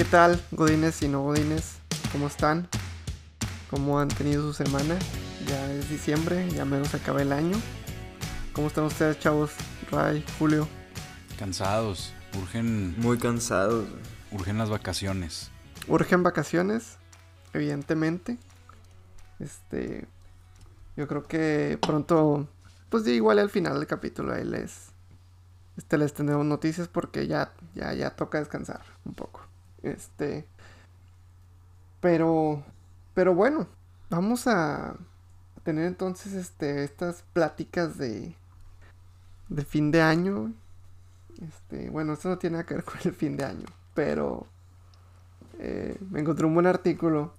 ¿Qué tal, Godines y no Godines? ¿Cómo están? ¿Cómo han tenido su semana? Ya es diciembre, ya menos acaba el año. ¿Cómo están ustedes, chavos? Ray, Julio. Cansados, urgen, Muy cansados. urgen las vacaciones. Urgen vacaciones, evidentemente. Este. Yo creo que pronto. Pues sí, igual al final del capítulo ahí les. Este les tendremos noticias porque ya, ya, ya toca descansar un poco. Este. Pero. Pero bueno. Vamos a tener entonces este. estas pláticas de. de fin de año. Este. Bueno, esto no tiene nada que ver con el fin de año. Pero. eh, me encontré un buen artículo.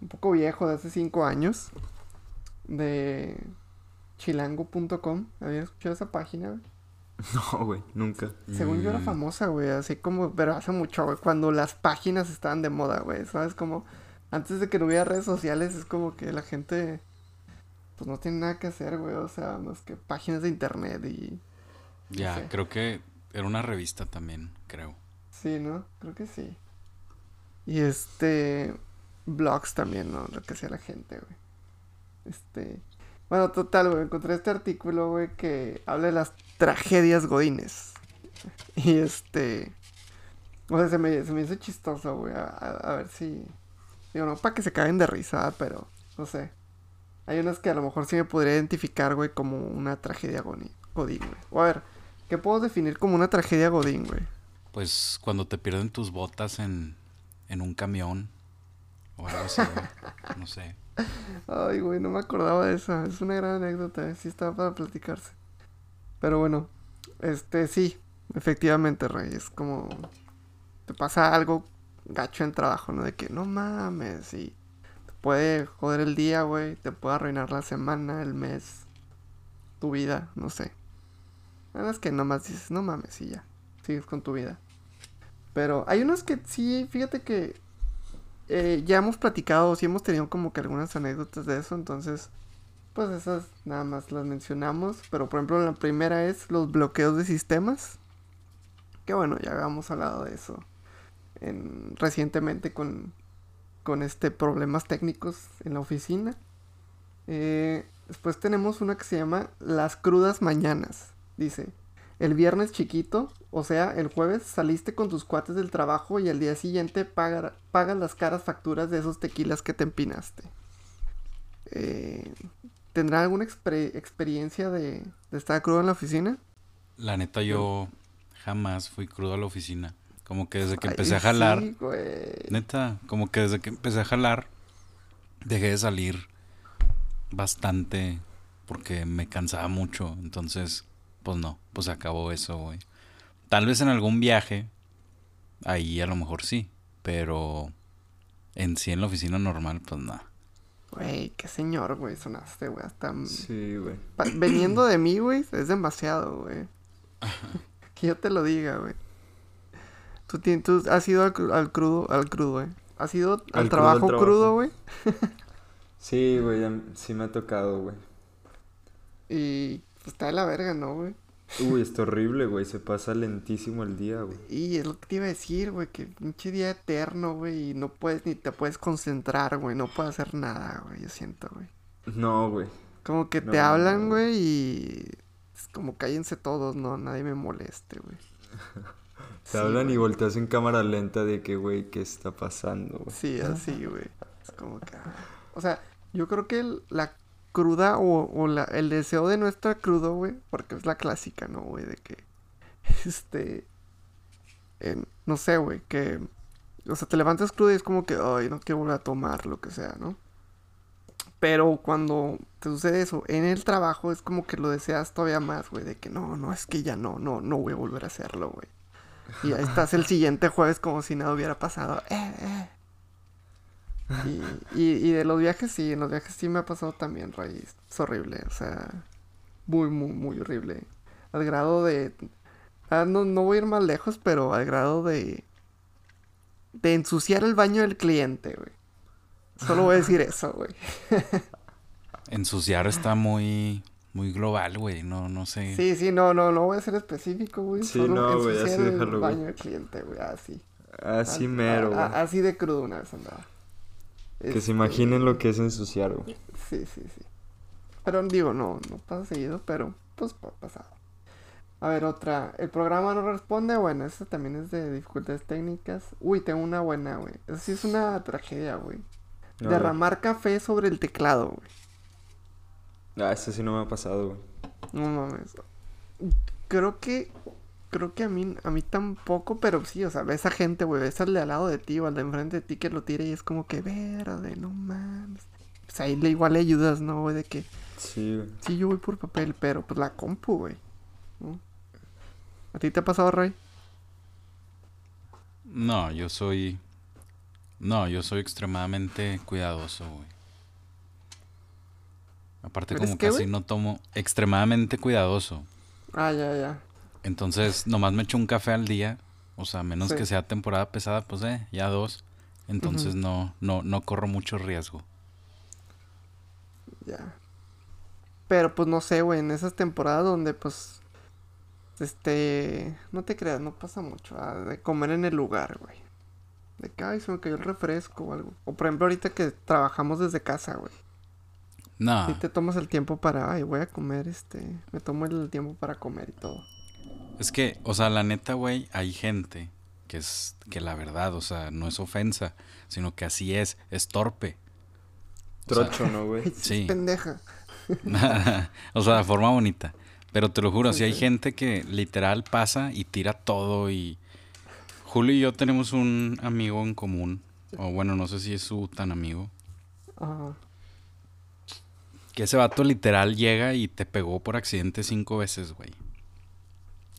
Un poco viejo, de hace 5 años. De chilango.com. ¿Habías escuchado esa página? No, güey, nunca. Según yo era Mm. famosa, güey. Así como, pero hace mucho, güey. Cuando las páginas estaban de moda, güey. ¿Sabes? Como antes de que no hubiera redes sociales, es como que la gente. Pues no tiene nada que hacer, güey. O sea, más que páginas de internet y. Ya, sé. creo que era una revista también, creo. Sí, ¿no? Creo que sí. Y este. Blogs también, ¿no? Lo que hacía la gente, güey. Este. Bueno, total, güey. Encontré este artículo, güey, que habla de las tragedias godines. Y este. O sea, se me, se me hizo chistoso, güey. A, ver si. Digo, no para que se caguen de risa, pero. No sé. Hay unas que a lo mejor sí me podría identificar, güey, como una tragedia godín, güey. O a ver, ¿qué puedo definir como una tragedia godín, güey? Pues cuando te pierden tus botas en, en un camión o no sé. Ay, güey, no me acordaba de esa. Es una gran anécdota, eh, sí estaba para platicarse. Pero bueno, este sí, efectivamente, Rey, es como te pasa algo gacho en trabajo, ¿no? De que no mames, y te puede joder el día, güey, te puede arruinar la semana, el mes, tu vida, no sé. Nada es que nomás dices, no mames, y ya, sigues con tu vida. Pero hay unos que sí, fíjate que eh, ya hemos platicado, sí hemos tenido como que algunas anécdotas de eso, entonces, pues esas nada más las mencionamos. Pero por ejemplo, la primera es los bloqueos de sistemas. Que bueno, ya habíamos hablado de eso en- recientemente con, con este problemas técnicos en la oficina. Eh, después tenemos una que se llama Las crudas mañanas. Dice, el viernes chiquito, o sea, el jueves saliste con tus cuates del trabajo y al día siguiente pagas las caras facturas de esos tequilas que te empinaste. Eh, ¿Tendrá alguna experiencia de, de estar crudo en la oficina? La neta, yo jamás fui crudo a la oficina. Como que desde que Ay, empecé a jalar, sí, güey. neta, como que desde que empecé a jalar, dejé de salir bastante porque me cansaba mucho. Entonces, pues no, pues acabó eso, güey. Tal vez en algún viaje, ahí a lo mejor sí, pero en sí en la oficina normal, pues no. Güey, qué señor, güey, sonaste, güey. Hasta... Sí, güey. Veniendo de mí, güey, es demasiado, güey. que yo te lo diga, güey. Tú, tú has ido al, cru- al crudo, al crudo, güey. ¿Has ido al, trabajo trabajo. crudo, güey? Sí, güey, ya- sí me ha tocado, güey. Y pues, está de la verga, ¿no, güey? Uy, está horrible, güey. Se pasa lentísimo el día, güey. Y es lo que te iba a decir, güey, que pinche día eterno, güey, y no puedes ni te puedes concentrar, güey, no puedes hacer nada, güey, yo siento, güey. No, güey. Como que te hablan, no. güey, y es como cállense todos, no, nadie me moleste, güey. Te Sí, hablan y volteas en cámara lenta de que, güey, ¿qué está pasando, güey? Sí, así, güey. Es como que... ah. O sea, yo creo que la cruda o, o la, el deseo de no estar crudo, güey, porque es la clásica, ¿no, güey? De que, este... no sé, güey, que... O sea, te levantas crudo y es como que, ay, no quiero volver a tomar, lo que sea, ¿no? Pero cuando te sucede eso en el trabajo es como que lo deseas todavía más, güey, de que no, no, es que ya no, no, no voy a volver a hacerlo, güey. Y ahí estás el siguiente jueves como si nada hubiera pasado. Eh, eh. Y, y, y de los viajes, sí, en los viajes sí me ha pasado también, Ray. Es horrible, o sea, muy, muy, muy horrible. Al grado de... ah, no, no voy a ir más lejos, pero al grado de... De ensuciar el baño del cliente, güey. Solo voy a decir eso, güey. Ensuciar está muy, muy global, güey. No, no sé. Sí, sí, no, no, no voy a ser específico, güey. Sí, Solo no, güey, así el déjalo, güey. baño del cliente, güey, así. Así Al- mero, güey. así de crudo una vez andaba. Que Este, se imaginen lo que es ensuciar, güey. Sí, sí, sí. Pero digo, no, no pasa seguido, pero pues pa- pasado. A ver, otra. El programa no responde. Bueno, esa también es de dificultades técnicas. Uy, tengo una buena, güey. Esa sí es una tragedia, güey. Ver. Derramar café sobre el teclado, güey. Ah, ese sí no me ha pasado, güey. No mames. Creo que. Creo que a mí, a mí tampoco, pero sí, o sea, ves a gente, güey, ves al de al lado de ti o al de enfrente de ti que lo tira y es como que verde, no mames. Pues ahí le, igual le ayudas, ¿no, güey? De que, Sí, güey. sí, yo voy por papel, pero pues la compu, güey. ¿no? ¿A ti te ha pasado, Rey? No, yo soy. No, yo soy extremadamente cuidadoso, güey. Aparte, ¿Eres como qué, casi no tomo. Extremadamente cuidadoso. Ah, ya, ya. Entonces, nomás me echo un café al día. O sea, menos Sí. que sea temporada pesada, pues eh, ya dos. Entonces no, no, no corro mucho riesgo. Ya. Pero pues no sé, güey, en esas temporadas donde pues este, no te creas, no pasa mucho, ah, de comer en el lugar, güey. De que, ay, se me cayó el refresco o algo. O por ejemplo, ahorita que trabajamos desde casa, güey. No, Si te tomas el tiempo para, ay, voy a comer, este, me tomo el tiempo para comer y todo. Es que, o sea, la neta, güey, hay gente que es, que la verdad, o sea, no es ofensa, sino que así es, es torpe. O sea, Trocho, ¿no, güey? Sí. pendeja. o sea, de forma bonita. Pero te lo juro, Sí, si hay sí. gente que literal pasa y tira todo y... Julio y yo tenemos un amigo en común, o bueno, no sé si es su tan amigo, Ajá. que ese vato literal llega y te pegó por accidente cinco veces, güey.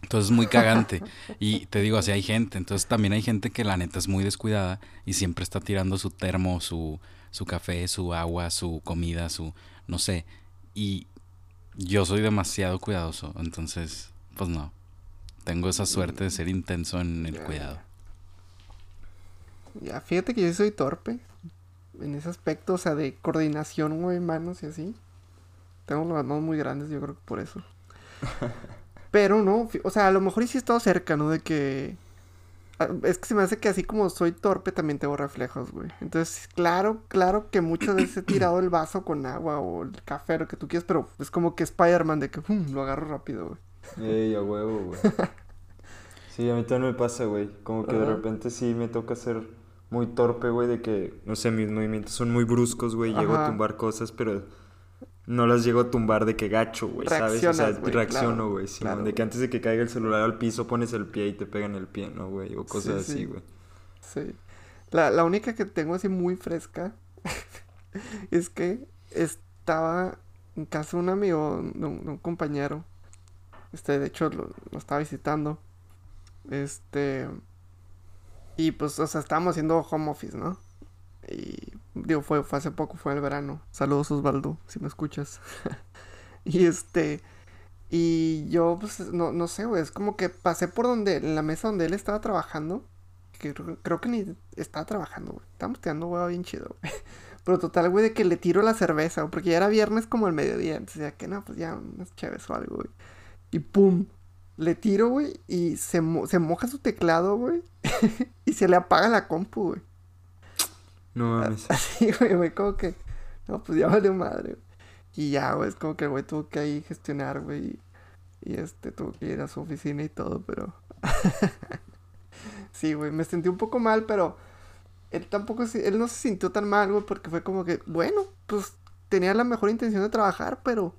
Entonces es muy cagante. y te digo, así hay gente. Entonces también hay gente que la neta es muy descuidada y siempre está tirando su termo, su, su café, su agua, su comida, su... no sé. Y yo soy demasiado cuidadoso. Entonces, pues no. Tengo esa suerte de ser intenso en el Ya, cuidado. Ya, fíjate que yo soy torpe en ese aspecto, o sea, de coordinación, güey, manos y así. Tengo las manos muy grandes, yo creo que por eso. Pero no, o sea, a lo mejor sí he estado cerca, ¿no? De que... ah, Es que se me hace que así como soy torpe, también tengo reflejos, güey. Entonces, claro, claro que muchas veces he tirado el vaso con agua o el café, lo que tú quieras, pero es como que Spider-Man de que pum, lo agarro rápido, güey. Ey, a huevo, güey. Sí, a mí también me pasa, güey. Como que de repente sí me toca ser muy torpe, güey, de que, no sé, mis movimientos son muy bruscos, güey. Llego a tumbar cosas, pero no las llego a tumbar de que gacho, güey, ¿sabes? O sea, güey, reacciono, claro, güey. Claro, de que antes de que caiga el celular al piso pones el pie y te pega en el pie, ¿no, güey? O cosas Sí, así, sí. güey. Sí. La, la única que tengo así muy fresca es que estaba en casa de un amigo, de un, de un compañero. Este, de hecho, lo, lo estaba visitando. Este. Y pues, o sea, estábamos haciendo home office, ¿no? Y digo, fue, fue hace poco, fue el verano. Saludos, Osvaldo, si me escuchas. y este. Y yo, pues, no, no sé, güey, es como que pasé por donde, en la mesa donde él estaba trabajando creo, creo que ni estaba trabajando, güey. Estábamos tirando huevo bien chido, güey. Pero total, güey, de que le tiro la cerveza, porque ya era viernes como el mediodía. Entonces ya que no, pues ya unas chéves o algo, güey. Y pum, le tiro, güey, y se, mo- se moja su teclado, güey. y se le apaga la compu, güey. No mames. Así, güey, güey, como que, no, pues ya valió madre, güey. Y ya, güey, es como que el güey tuvo que ahí gestionar, güey. Y, y, este, tuvo que ir a su oficina y todo, pero... sí, güey, me sentí un poco mal, pero... Él tampoco, él no se sintió tan mal, güey, porque fue como que, bueno, pues tenía la mejor intención de trabajar, pero...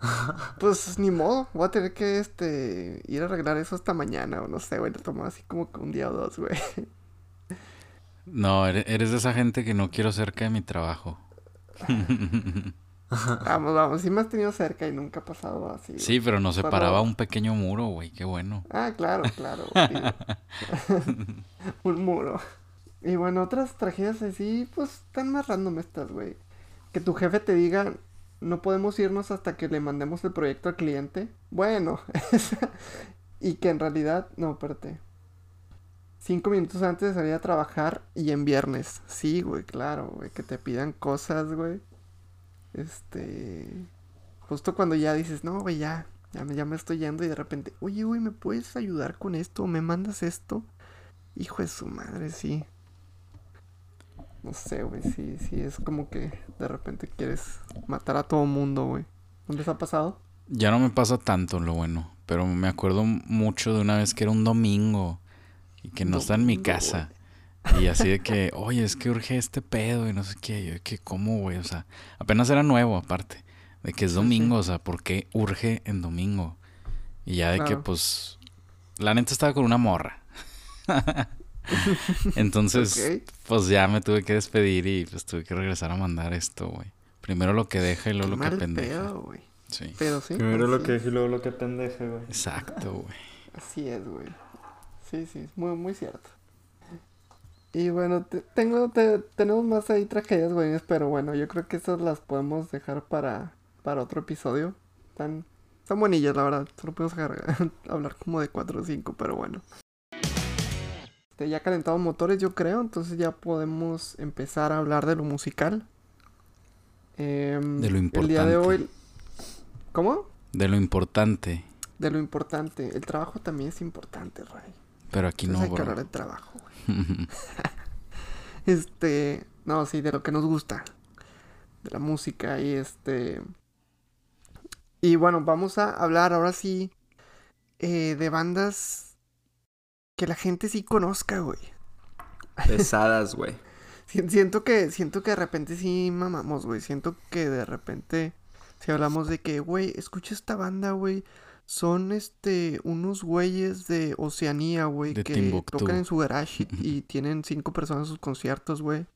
Pues ni modo, voy a tener que, este, ir a arreglar eso hasta mañana, o no sé, güey, tomó así como que un día o dos, güey. No, ere- eres de esa gente que no quiero cerca de mi trabajo. Vamos, vamos, sí me has tenido cerca y nunca ha pasado así. Sí, pero nos Solo- separaba un pequeño muro, güey, qué bueno. Ah, claro, claro. Un muro. Y bueno, otras tragedias así, pues están más random estas, güey. Que tu jefe te diga, no podemos irnos hasta que le mandemos el proyecto al cliente. Bueno, y que en realidad, no, espérate. Cinco minutos antes de salir a trabajar y en viernes. Sí, güey, claro, güey. Que te pidan cosas, güey. Este. Justo cuando ya dices, no, güey, ya, ya me, ya me estoy yendo y de repente, oye, güey, ¿me puedes ayudar con esto? ¿Me mandas esto? Hijo de su madre, sí. No sé, güey, sí, sí, es como que de repente quieres matar a todo mundo, güey. ¿No les ha pasado? Ya no me pasa tanto lo bueno, pero me acuerdo mucho de una vez que era un domingo y que no está en mi casa. Y así de que, oye, es que urge este pedo y no sé qué. Yo, que, ¿cómo, güey? O sea, apenas era nuevo, aparte. De que es domingo, sí. o sea, ¿por qué urge en domingo? Y ya de que, pues, la neta estaba con una morra. Entonces, pues ya me tuve que despedir y pues tuve que regresar a mandar esto, güey. Primero lo que deja y luego Qué lo que pendeja. pedo, güey. Sí. Pero sí. Primero lo así que dije y luego lo que pendeje, güey. Exacto, güey. Así es, güey. Sí, sí, es muy, muy cierto. Y bueno, te- tengo, te- tenemos más ahí tragedias, güey, pero bueno, yo creo que estas las podemos dejar para, para otro episodio. Están, están buenillas, la verdad. Solo podemos hablar como de 4 o 5, pero bueno. Este, ya calentado motores, yo creo, entonces ya podemos empezar a hablar de lo musical. Em, De lo El día de importante. hoy... ¿Cómo? De lo importante. De lo importante. El trabajo también es importante, Ray. Pero aquí Entonces no, hay que bro. hablar de trabajo, güey. Este, no, sí, de lo que nos gusta. De la música y este... Y bueno, vamos a hablar ahora sí eh, de bandas que la gente sí conozca, güey. Pesadas, güey. Si- Siento que, siento que de repente sí mamamos, güey. Siento que de repente si hablamos de que, güey, escucha esta banda, güey. Son este unos güeyes de Oceanía, güey, que Timbuktu. tocan en su garage y, y tienen cinco personas en sus conciertos, güey.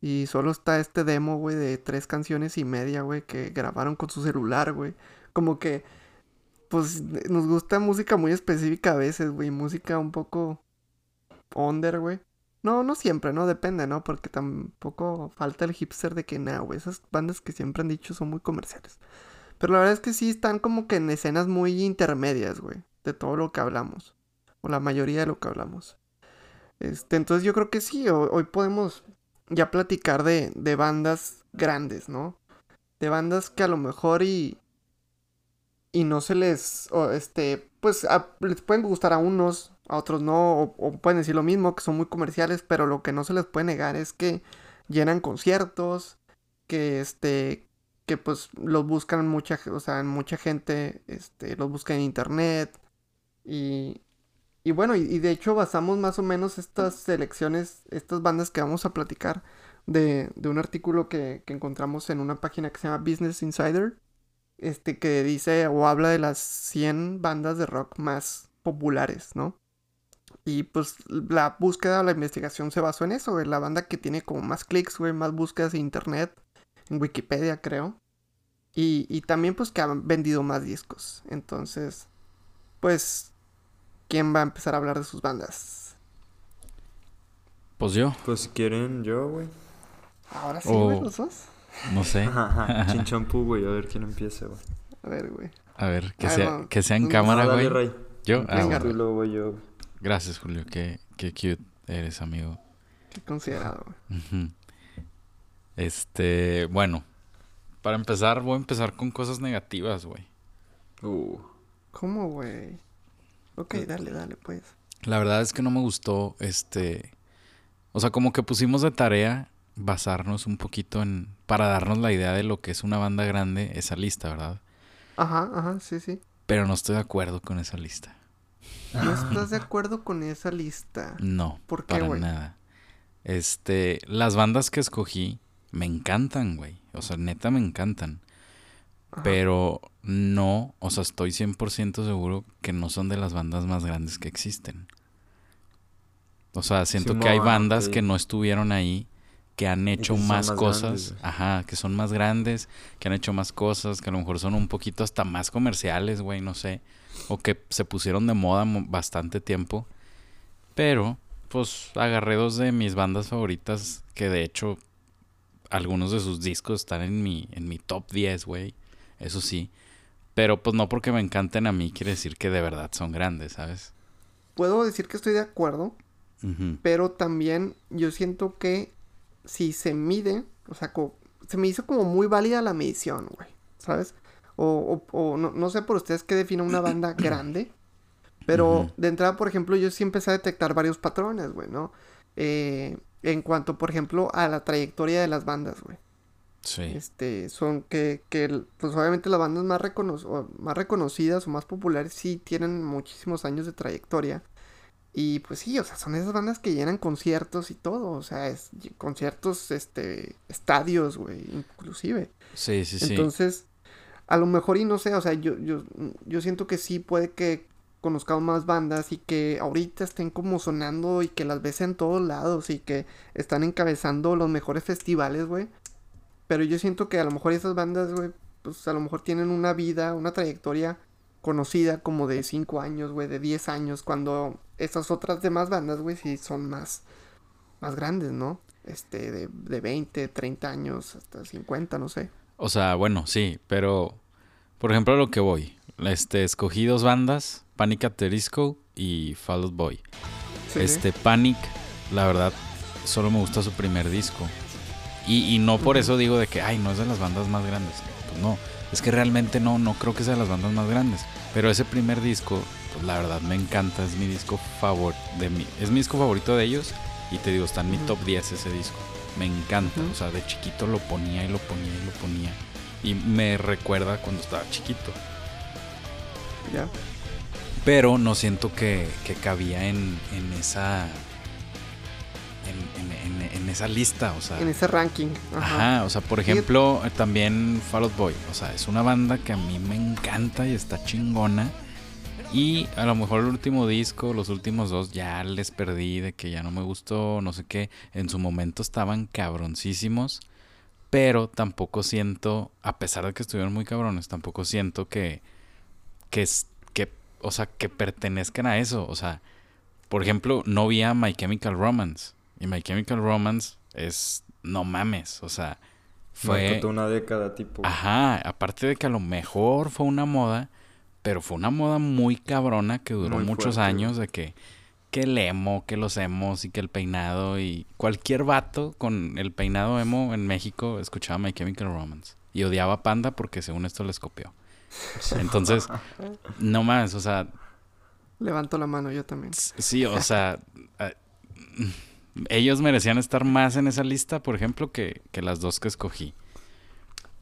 Y solo está este demo, güey, de tres canciones y media, güey, que grabaron con su celular, güey. Como que, pues, nos gusta música muy específica a veces, güey. Música un poco under, güey. No, no siempre, ¿no? Depende, ¿no? Porque tampoco falta el hipster de que, nah, güey, esas bandas que siempre han dicho son muy comerciales. Pero la verdad es que sí están como que en escenas muy intermedias, güey, de todo lo que hablamos. O la mayoría de lo que hablamos. Este, entonces yo creo que sí, ho- hoy podemos ya platicar de, de bandas grandes, ¿no? De bandas que a lo mejor y... Y no se les... o, este, pues a- les pueden gustar a unos, a otros no, o pueden decir lo mismo, que son muy comerciales, pero lo que no se les puede negar es que llenan conciertos, que este, que pues los buscan mucha, o sea, mucha gente, este, los busca en internet y, y bueno, y, de hecho basamos más o menos estas selecciones, estas bandas que vamos a platicar de, un artículo que, encontramos en una página que se llama Business Insider, este, que dice o habla de las 100 bandas de rock más populares, ¿no? Y pues la búsqueda, la investigación se basó en eso, güey. La banda que tiene como más clics, güey, más búsquedas en internet, en Wikipedia, creo. Y, y también pues que han vendido más discos. Entonces, pues, ¿quién va a empezar a hablar de sus bandas? Pues yo, Pues si quieren, yo, güey. Ahora sí, Oh. güey, los dos. no sé. Sin champú, güey. A ver quién empieza, güey. A ver, güey. A ver, que Ah, sea, no. que sea en No, cámara, Ah, güey. Yo, ah, Venga, bueno. y luego voy yo. güey. Gracias, Julio. Qué, qué cute eres, amigo. Qué considerado, güey. Ujú. Este, bueno. Para empezar, voy a empezar con cosas negativas, güey. Uh. ¿Cómo, güey? Ok, dale, dale, pues. La verdad es que no me gustó, este... O sea, como que pusimos de tarea basarnos un poquito en... Para darnos la idea de lo que es una banda grande, esa lista, ¿verdad? Ajá, ajá, sí, sí. Pero no estoy de acuerdo con esa lista. ¿No estás de acuerdo con esa lista? No, ¿Por qué, para güey? nada. Este, las bandas que escogí me encantan, güey. O sea, neta me encantan. Ajá. Pero no, o sea, estoy 100% seguro que no son de las bandas más grandes que existen. O sea, siento que hay bandas que no estuvieron ahí, que han hecho que más, más cosas, grandes, ajá, que son más grandes, que han hecho más cosas, que a lo mejor son un poquito hasta más comerciales, güey, no sé, o que se pusieron de moda mo- bastante tiempo. Pero, pues, agarré dos de mis bandas favoritas, que de hecho, algunos de sus discos están en mi, en mi top 10, güey, eso sí. Pero, pues, no porque me encanten a mí, quiere decir que de verdad son grandes, ¿sabes? Puedo decir que estoy de acuerdo, pero también yo siento que si se mide, o sea, se me hizo como muy válida la medición, güey, ¿sabes? O, o- o no, no sé por ustedes qué define una banda grande, Pero de entrada, por ejemplo, yo sí empecé a detectar varios patrones, güey, ¿no? Eh, en cuanto, por ejemplo, a la trayectoria de las bandas, güey. Sí. Este, son que, que, pues obviamente las bandas más, recono- más reconocidas o más populares sí tienen muchísimos años de trayectoria. Y pues sí, o sea, son esas bandas que llenan conciertos y todo, o sea, es, conciertos, este, estadios, güey, inclusive. Sí, sí, sí. Entonces, a lo mejor y no sé, o sea, yo, yo, yo siento que sí puede que conozcamos más bandas y que ahorita estén como sonando y que las ves en todos lados y que están encabezando los mejores festivales, güey. Pero yo siento que a lo mejor esas bandas, güey, pues a lo mejor tienen una vida, una trayectoria conocida como de 5 años, güey, de 10 años, cuando esas otras demás bandas, güey, sí son más, más grandes, ¿no? Este, de, de 20, 30 años, hasta 50, no sé. O sea, bueno, sí, pero por ejemplo a lo que voy. Este, escogí dos bandas, Panic at the Disco y Fall Out Boy. Sí, este Panic, la verdad, solo me gusta su primer disco. Y, y no por eso digo de que, ay, no es de las bandas más grandes. Pues no, es que realmente no, no creo que sea de las bandas más grandes. Pero ese primer disco, pues la verdad me encanta, es mi disco favorito de mi, es mi disco favorito de ellos. Y te digo, está en mi top 10 ese disco. Me encanta, Ujú. o sea, de chiquito lo ponía y lo ponía y lo ponía. Y me recuerda cuando estaba chiquito. Ya. Pero no siento que, que cabía en, en esa. En, en- en- en esa lista, o sea. En ese ranking. Ajá. Ajá, o sea, por ejemplo, también Fall Out Boy. O sea, es una banda que a mí me encanta y está chingona. Y a lo mejor el último disco, los últimos dos, ya les perdí de que ya no me gustó, no sé qué. En su momento estaban cabroncísimos. Pero tampoco siento, a pesar de que estuvieron muy cabrones, tampoco siento que, que, o sea, que pertenezcan a eso. O sea, por ejemplo, no vi a My Chemical Romance. Y My Chemical Romance es, no mames, o sea, fue... Una década, tipo. Ajá, aparte de que a lo mejor fue una moda, pero fue una moda muy cabrona que duró Muy muchos fuerte, años de que, que el emo, que los emos y que el peinado y cualquier vato con el peinado emo en México escuchaba My Chemical Romance y odiaba a Panda porque según esto les copió. Entonces, no más, o sea, Levanto la mano yo también. sí, o sea, ellos merecían estar más en esa lista, por ejemplo, que, que las dos que escogí.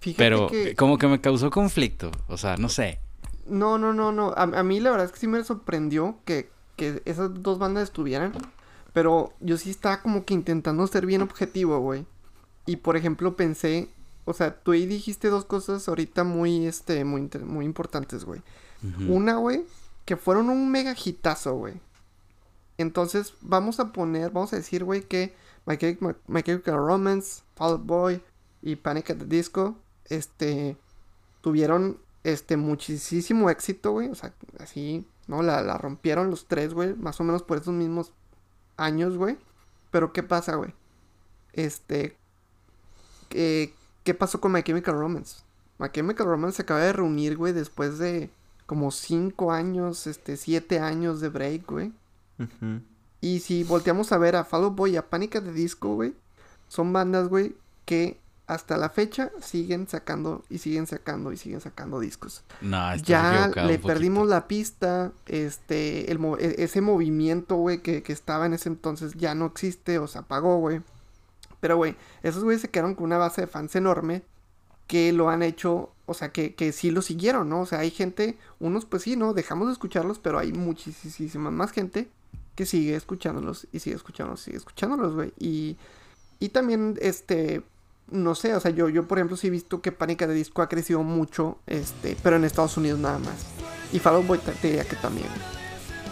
Fíjate Pero que... como que me causó conflicto, o sea, no sé. No, no, no, no. A, a mí la verdad es que sí me sorprendió que, que esas dos bandas estuvieran. Pero yo sí estaba como que intentando ser bien objetivo, güey. Y por ejemplo pensé... O sea, tú ahí dijiste dos cosas ahorita muy, este, muy, muy importantes, güey. Una, güey, que fueron un mega hitazo, güey. Entonces, vamos a poner, vamos a decir, güey, que My My Chemical Romance, Fall Out Boy y Panic at the Disco, este, tuvieron, este, muchísimo éxito, güey. O sea, así, ¿no? La, la rompieron los tres, güey, más o menos por esos mismos años, güey. Pero, ¿qué pasa, güey? Este, ¿qué, ¿qué pasó con My Chemical Romance? My Chemical Romance se acaba de reunir, güey, después de como cinco años, este, siete años de break, güey. Y si volteamos a ver a Fall Out Boy y a Panic! at the Disco, güey, son bandas, güey, que hasta la fecha siguen sacando y siguen sacando y siguen sacando discos. No, estás Ya le perdimos la pista, este, el e- ese movimiento, güey, que, que estaba en ese entonces ya no existe o se apagó, güey. Pero, güey, esos güeyes se quedaron con una base de fans enorme que lo han hecho, o sea, que, que sí lo siguieron, ¿no? O sea, hay gente, unos pues sí, ¿no? Dejamos de escucharlos, pero hay muchísima más gente que sigue escuchándolos y sigue escuchándolos, sigue escuchándolos, güey. Y, y también, este, no sé, o sea, yo, yo por ejemplo sí he visto que Pánica de Disco ha crecido mucho, este, pero en Estados Unidos nada más. Y Fall Out Boy te diría que también.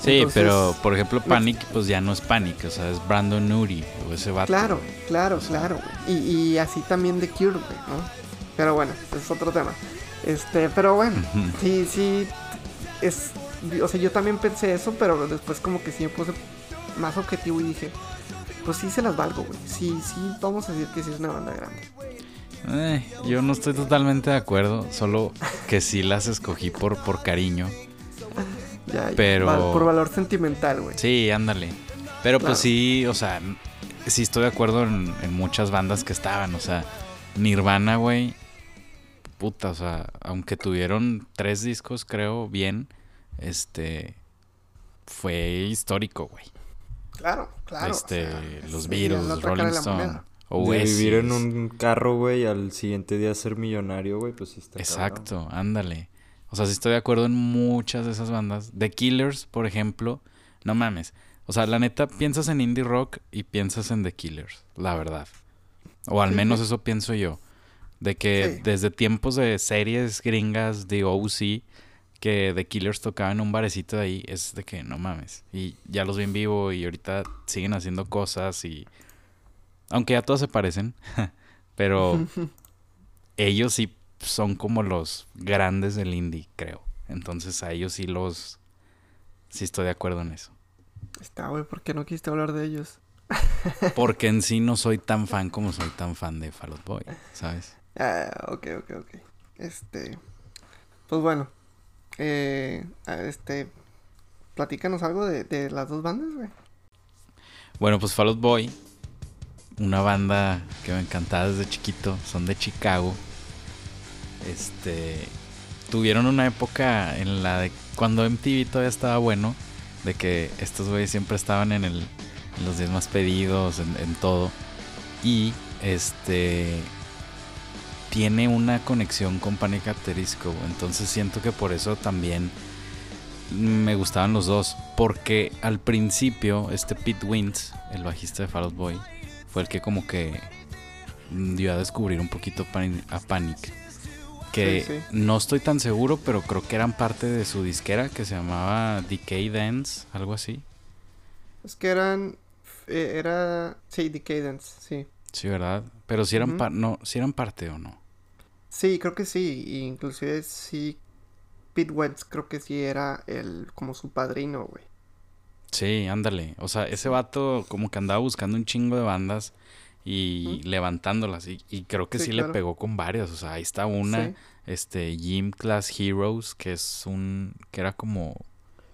Sí, Entonces, pero por ejemplo Panic, pues ya no es Panic, o sea, es Brandon Nuri o ese vato. Claro, claro, claro. Y, y así también de Cure, güey, ¿no? Pero bueno, es otro tema. Este, pero bueno, sí, sí. Es. O sea, yo también pensé eso, pero después como que sí me puse más objetivo y dije, pues sí se las valgo, güey. Sí, sí, vamos a decir que sí es una banda grande. Eh, yo no estoy totalmente de acuerdo, solo que sí las escogí por, por cariño. Ya, ya, Pero- val- por valor sentimental, güey. Sí, ándale. Pero Claro. pues sí, o sea, sí estoy de acuerdo en, en muchas bandas que estaban, o sea, Nirvana, güey. Puta, o sea, aunque tuvieron tres discos, creo, bien, este... fue histórico, güey. Claro, claro. este, o sea, los es- Beatles, cara Rolling Stone, moneda. De vivir en un carro, güey, al siguiente día ser millonario, güey, pues sí está cabrón. Exacto, ándale. O sea, sí estoy de acuerdo en muchas de esas bandas. The Killers, por ejemplo, no mames. O sea, la neta, piensas en indie rock y piensas en The Killers, la verdad. O al menos eso pienso yo. De que Sí. desde tiempos de series gringas de OC, que The Killers tocaban en un barecito de ahí, es de que no mames. Y ya los vi en vivo y ahorita siguen haciendo cosas y... Aunque ya todos se parecen, pero ellos sí son como los grandes del indie, creo. Entonces a ellos sí los... Sí estoy de acuerdo en eso. Está, güey, ¿por qué no quisiste hablar de ellos? Porque en sí no soy tan fan como soy tan fan de Fall Out Boy, ¿sabes? Ah, ok, ok, ok. Este. Pues bueno. Eh, este. Platícanos algo de, de las dos bandas, güey. Bueno, pues Fall Out Boy, una banda que me encantaba desde chiquito, son de Chicago. Este, tuvieron una época en la de cuando MTV todavía estaba bueno, de que estos güeyes siempre estaban en el en los 10 más pedidos, en, todo. Y este tiene una conexión con Panic! at entonces siento que por eso también me gustaban los dos. Porque al principio, este Pete Wentz, el bajista de Fall Out Boy, fue el que como que dio a descubrir un poquito a Panic. Que Sí, sí. no estoy tan seguro, pero creo que eran parte de su disquera que se llamaba Decay Dance, algo así. Es que eran. eh, era. Sí, Decadence, sí. Sí, ¿verdad? Pero si eran, pa- no, si eran parte o no. Sí, creo que sí. y inclusive sí. Pete Wentz creo que sí era el. como su padrino, güey. Sí, ándale. O sea, ese vato como que andaba buscando un chingo de bandas y levantándolas. Y, y creo que sí, Sí, le pegó con varias. O sea, ahí está una, Sí. este, Gym Class Heroes, que es un, que era como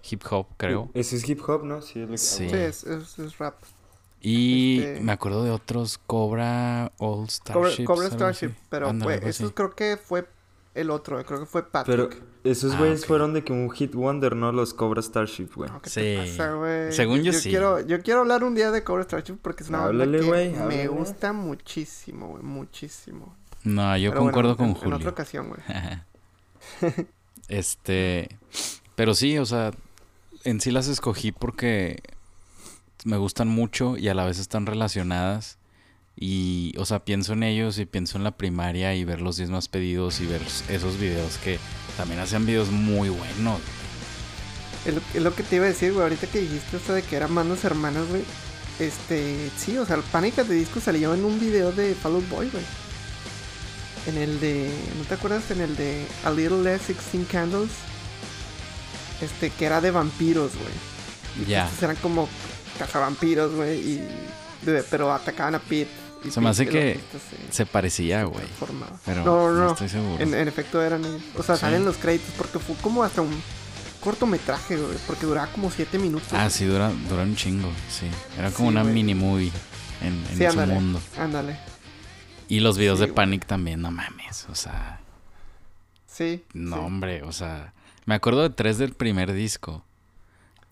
hip hop, creo. Ese es hip hop, ¿no? Sí, es Sí. Sí, es, es, es rap. Y este- me acuerdo de otros, Cobra All Starship. Cobra Starship, pero Ándale, fue, eso creo que fue el otro, creo que fue Pero Patrick. esos Ah, güeyes fueron de que un hit wonder, ¿no? Los Cobra Starship, güey. No, ¿qué Sí. te pasa, güey? Según yo sí. Quiero, yo quiero hablar un día de Cobra Starship porque es una banda Háblale, que güey, me háblale. gusta muchísimo, güey, muchísimo. No, yo Pero bueno, concuerdo en- con En Julio. otra ocasión, güey. este, pero sí, o sea, en sí las escogí porque me gustan mucho y a la vez están relacionadas. Y, o sea, pienso en ellos y pienso en la primaria y ver los 10 más pedidos y ver esos videos que también hacían videos muy buenos. Es lo, es lo que te iba a decir, güey, ahorita que dijiste esto de que eran manos hermanas, güey. Este, sí, o sea, el Pánica de Disco salió en un video de Fall Out Boy, güey. En el de, ¿no te acuerdas? En el de A Little Less 16 Candles. Este, que era de vampiros, güey. Ya. estos eran como cazavampiros, güey, y... pero atacaban a Pete. Se me hace que se- Se parecía, güey. Pero no, no, no, no. estoy seguro. En, en efecto eran ellos. O sea, Sí. salen los créditos porque fue como hasta un cortometraje, güey. Porque duraba como siete minutos. Ah, sí, dura, dura un chingo, sí. Era como Sí, una mini movie en, en Sí, su ándale. mundo. Ándale. Y los videos Sí, de. Panic también, no mames. O sea, Sí. no, sí. hombre, o sea. Me acuerdo de tres del primer disco.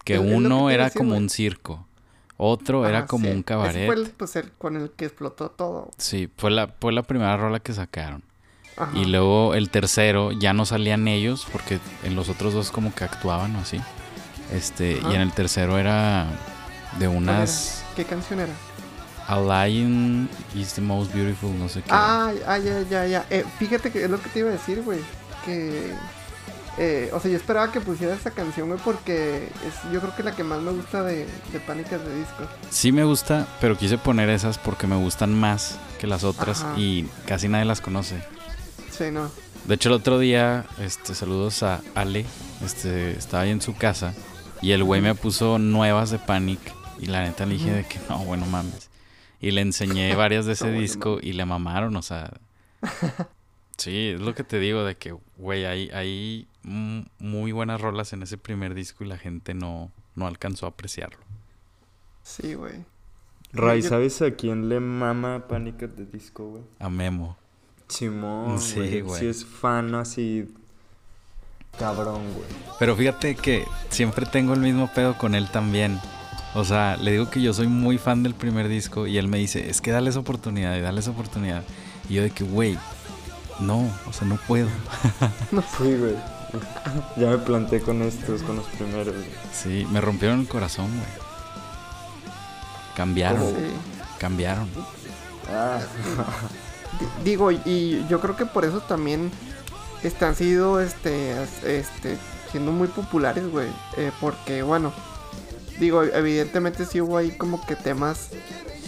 Que uno era como un circo. Otro era Ajá, como sí. un Ese cabaret. fue el, pues, el con el que explotó todo. Sí, fue la, fue la primera rola que sacaron. Ajá. Y luego el tercero ya no salían ellos porque en los otros dos como que actuaban o así. Este, Ajá. y en el tercero era de ¿Cuál unas? ¿Qué canción era? A Lion is the most beautiful, no sé qué. Ah, ah, ya, ya, ya. Eh, fíjate que es lo que te iba a decir, güey. Que. Eh, o sea, yo esperaba que pusiera esta canción, güey, porque es, yo creo que la que más me gusta de, de Pánicas de Disco. Sí me gusta, pero quise poner esas porque me gustan más que las otras Ajá. y casi nadie las conoce. Sí, no. De hecho, el otro día, este, saludos a Ale, este, estaba ahí en su casa y el güey me puso nuevas de Panic y la neta le dije de que no, bueno mames. Y le enseñé varias de ese No, bueno, disco y le mamaron, o sea. Sí, es lo que te digo de que, güey, hay mm, muy buenas rolas en ese primer disco y la gente no, no alcanzó a apreciarlo. Sí, güey. Ray, ¿sabes a quién le mama Panic! at the Disco, güey? A Memo. Simón, Sí, güey. güey. Sí es fan así cabrón, güey. Pero fíjate que siempre tengo el mismo pedo con él también. O sea, le digo que yo soy muy fan del primer disco y él me dice, es que dale esa oportunidad y dale esa oportunidad. Y yo de que, güey, no, o sea, no puedo. Sí, güey. Ya me planté con estos, con los primeros, güey. Sí, me rompieron el corazón, güey. Cambiaron, Sí. cambiaron. Ah, Di- Digo, y yo creo que por eso también han sido este, este, siendo muy populares, güey. Eh, porque, bueno, digo, evidentemente sí hubo ahí como que temas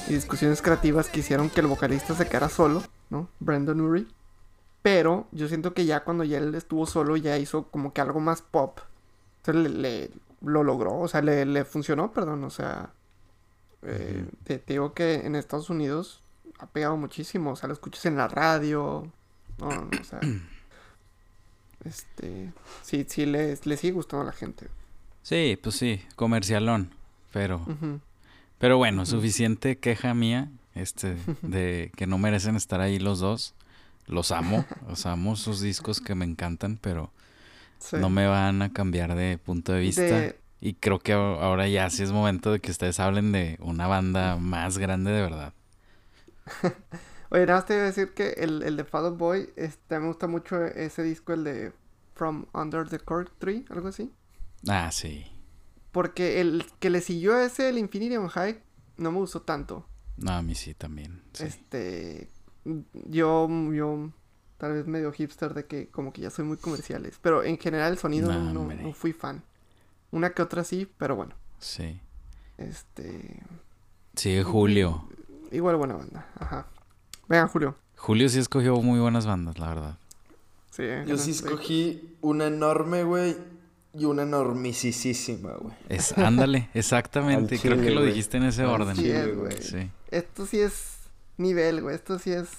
y discusiones creativas que hicieron que el vocalista se quedara solo, ¿no? Brandon Urie. Pero yo siento que ya cuando ya él estuvo solo, ya hizo como que algo más pop. Entonces le, le- lo logró, o sea, le, le funcionó, perdón, o sea. eh, te, te digo que en Estados Unidos ha pegado muchísimo, o sea, lo escuchas en la radio. No, no, o sea. Este. Sí, sí, le, le sigue gustando a la gente. Sí, pues sí, comercialón. Pero, pero bueno, suficiente queja mía, este, de que no merecen estar ahí los dos. Los amo, los amo sus discos que me encantan, pero Sí. no me van a cambiar de punto de vista. De- Y creo que ahora ya sí es momento de que ustedes hablen de una banda más grande de verdad. Oye, nada más te iba a decir que el, el de Fall Boy, este, me gusta mucho ese disco, el de From Under the Cork Tree, algo así. Ah, sí. Porque el que le siguió a ese, el Infinity on High, no me gustó tanto. No, a mí sí también. sí. Este. Yo, yo, tal vez medio hipster de que como que ya soy muy comerciales. Pero en general el sonido No, no, fui fan. Una que otra sí, pero bueno. Sí. Este. Sigue Julio. Igual buena banda. Ajá. Venga, Julio. Julio sí escogió muy buenas bandas, la verdad. Sí, Yo sí escogí una enorme, güey, y una enormisísima, güey. Es, ándale, exactamente. Creo que lo dijiste en ese Al orden. Sí, chile. Sí. Esto sí es nivel, güey. Esto sí es.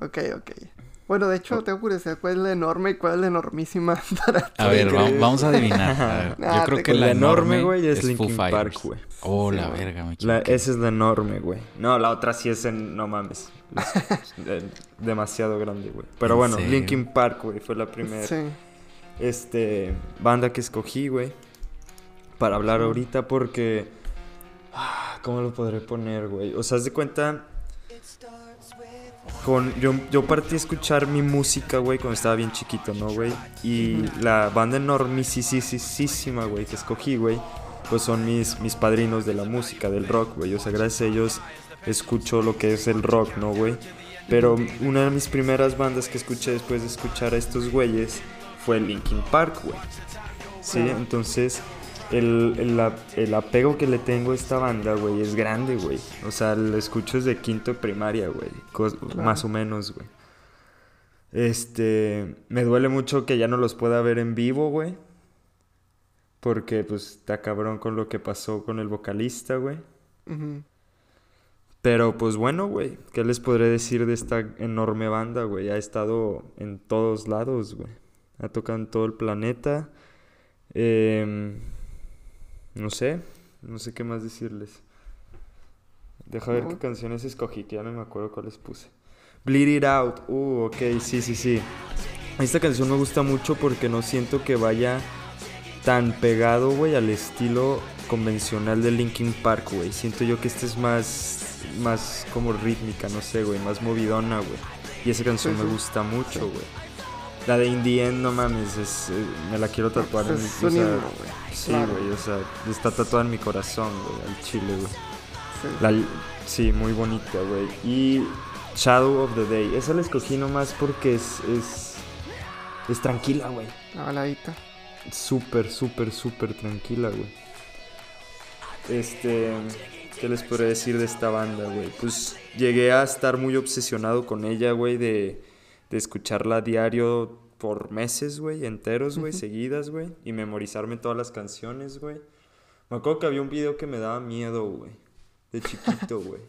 Ok, ok. Bueno, de hecho, tengo curiosidad cuál es la enorme y cuál es la enormísima para ti. A ver, va- crees? vamos a adivinar. A ver, Nah, yo creo te que la la enorme, güey, es Linkin Park, güey. Oh, Sí, la verga, me La- esa es la enorme, güey. No, la otra sí es en... No mames. Es, demasiado grande, güey. Pero ¿En bueno, serio? Linkin Park, güey, fue la primera Sí. este, banda que escogí, güey. Para hablar Sí. ahorita porque... ah, ¿Cómo lo podré poner, güey? O sea, haz de cuenta... Con, yo, yo partí a escuchar mi música, güey, cuando estaba bien chiquito, ¿no, güey? Y la banda enormisísima, güey, que escogí, güey, pues son mis, mis padrinos de la música, del rock, güey. O sea, gracias a ellos escucho lo que es el rock, ¿no, güey? Pero una de mis primeras bandas que escuché después de escuchar a estos güeyes fue Linkin Park, güey. Sí, entonces el, el, el apego que le tengo a esta banda, güey, es grande, güey. O sea, lo escucho desde quinto de primaria, güey. Más o menos, güey. Este, me duele mucho que ya no los pueda ver en vivo, güey. Porque, pues, está cabrón con lo que pasó con el vocalista, güey. Ujú. Pero pues bueno, güey, ¿qué les podré decir de esta enorme banda, güey? Ha estado en todos lados, güey. Ha tocado en todo el planeta. Em, no sé, no sé qué más decirles. Deja ver No. qué canciones escogí, que ya no me acuerdo cuáles puse. Bleed It Out, uh, ok, sí, sí, sí. Esta canción me gusta mucho porque no siento que vaya tan pegado, güey, al estilo convencional de Linkin Park, güey. Siento yo que esta es más, más como rítmica, no sé, güey, más movidona, güey. Y esa canción Sí, me gusta mucho, güey. La de In the End, no mames, es, eh, me la quiero tatuar Pues en mi güey. Sí, Claro. güey, o sea, está tatuada en mi corazón, güey, al chile, güey. Sí. La, sí, muy bonita, güey. Y Shadow of the Day, esa la escogí nomás porque es, es, es tranquila, güey. La baladita. Súper, súper, súper tranquila, güey. Este, ¿qué les podría decir de esta banda, güey? Pues llegué a estar muy obsesionado con ella, güey, de, de escucharla a diario por meses, güey, enteros, güey, seguidas, güey, y memorizarme todas las canciones, güey. Me acuerdo que había un video que me daba miedo, güey, de chiquito, güey.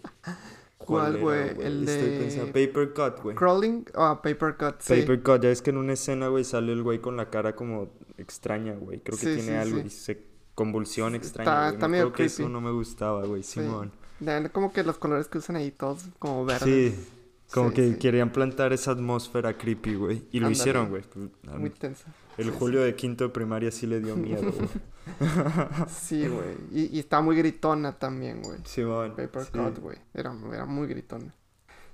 ¿Cuál, güey? El Estoy de- pensando, Paper Cut, güey. Crawling. Ah, Paper Cut. Sí. Paper Cut, ya es que en una escena, güey, sale el güey con la cara como extraña, güey. Creo que Sí, tiene sí, algo sí. y se convulsiona Sí, extraña, está- está acuerdo que eso no me gustaba, güey. Simón. Como que los colores que usan ahí todos como verdes. Sí, Como Sí, que sí. querían plantar esa atmósfera creepy, güey. Y lo hicieron, güey. Pues, Muy tensa. El Sí, Julio de quinto de primaria sí le dio miedo, güey. Sí, güey. Y, y está muy gritona también. Paper sí. Cut, güey. Era, era muy gritona.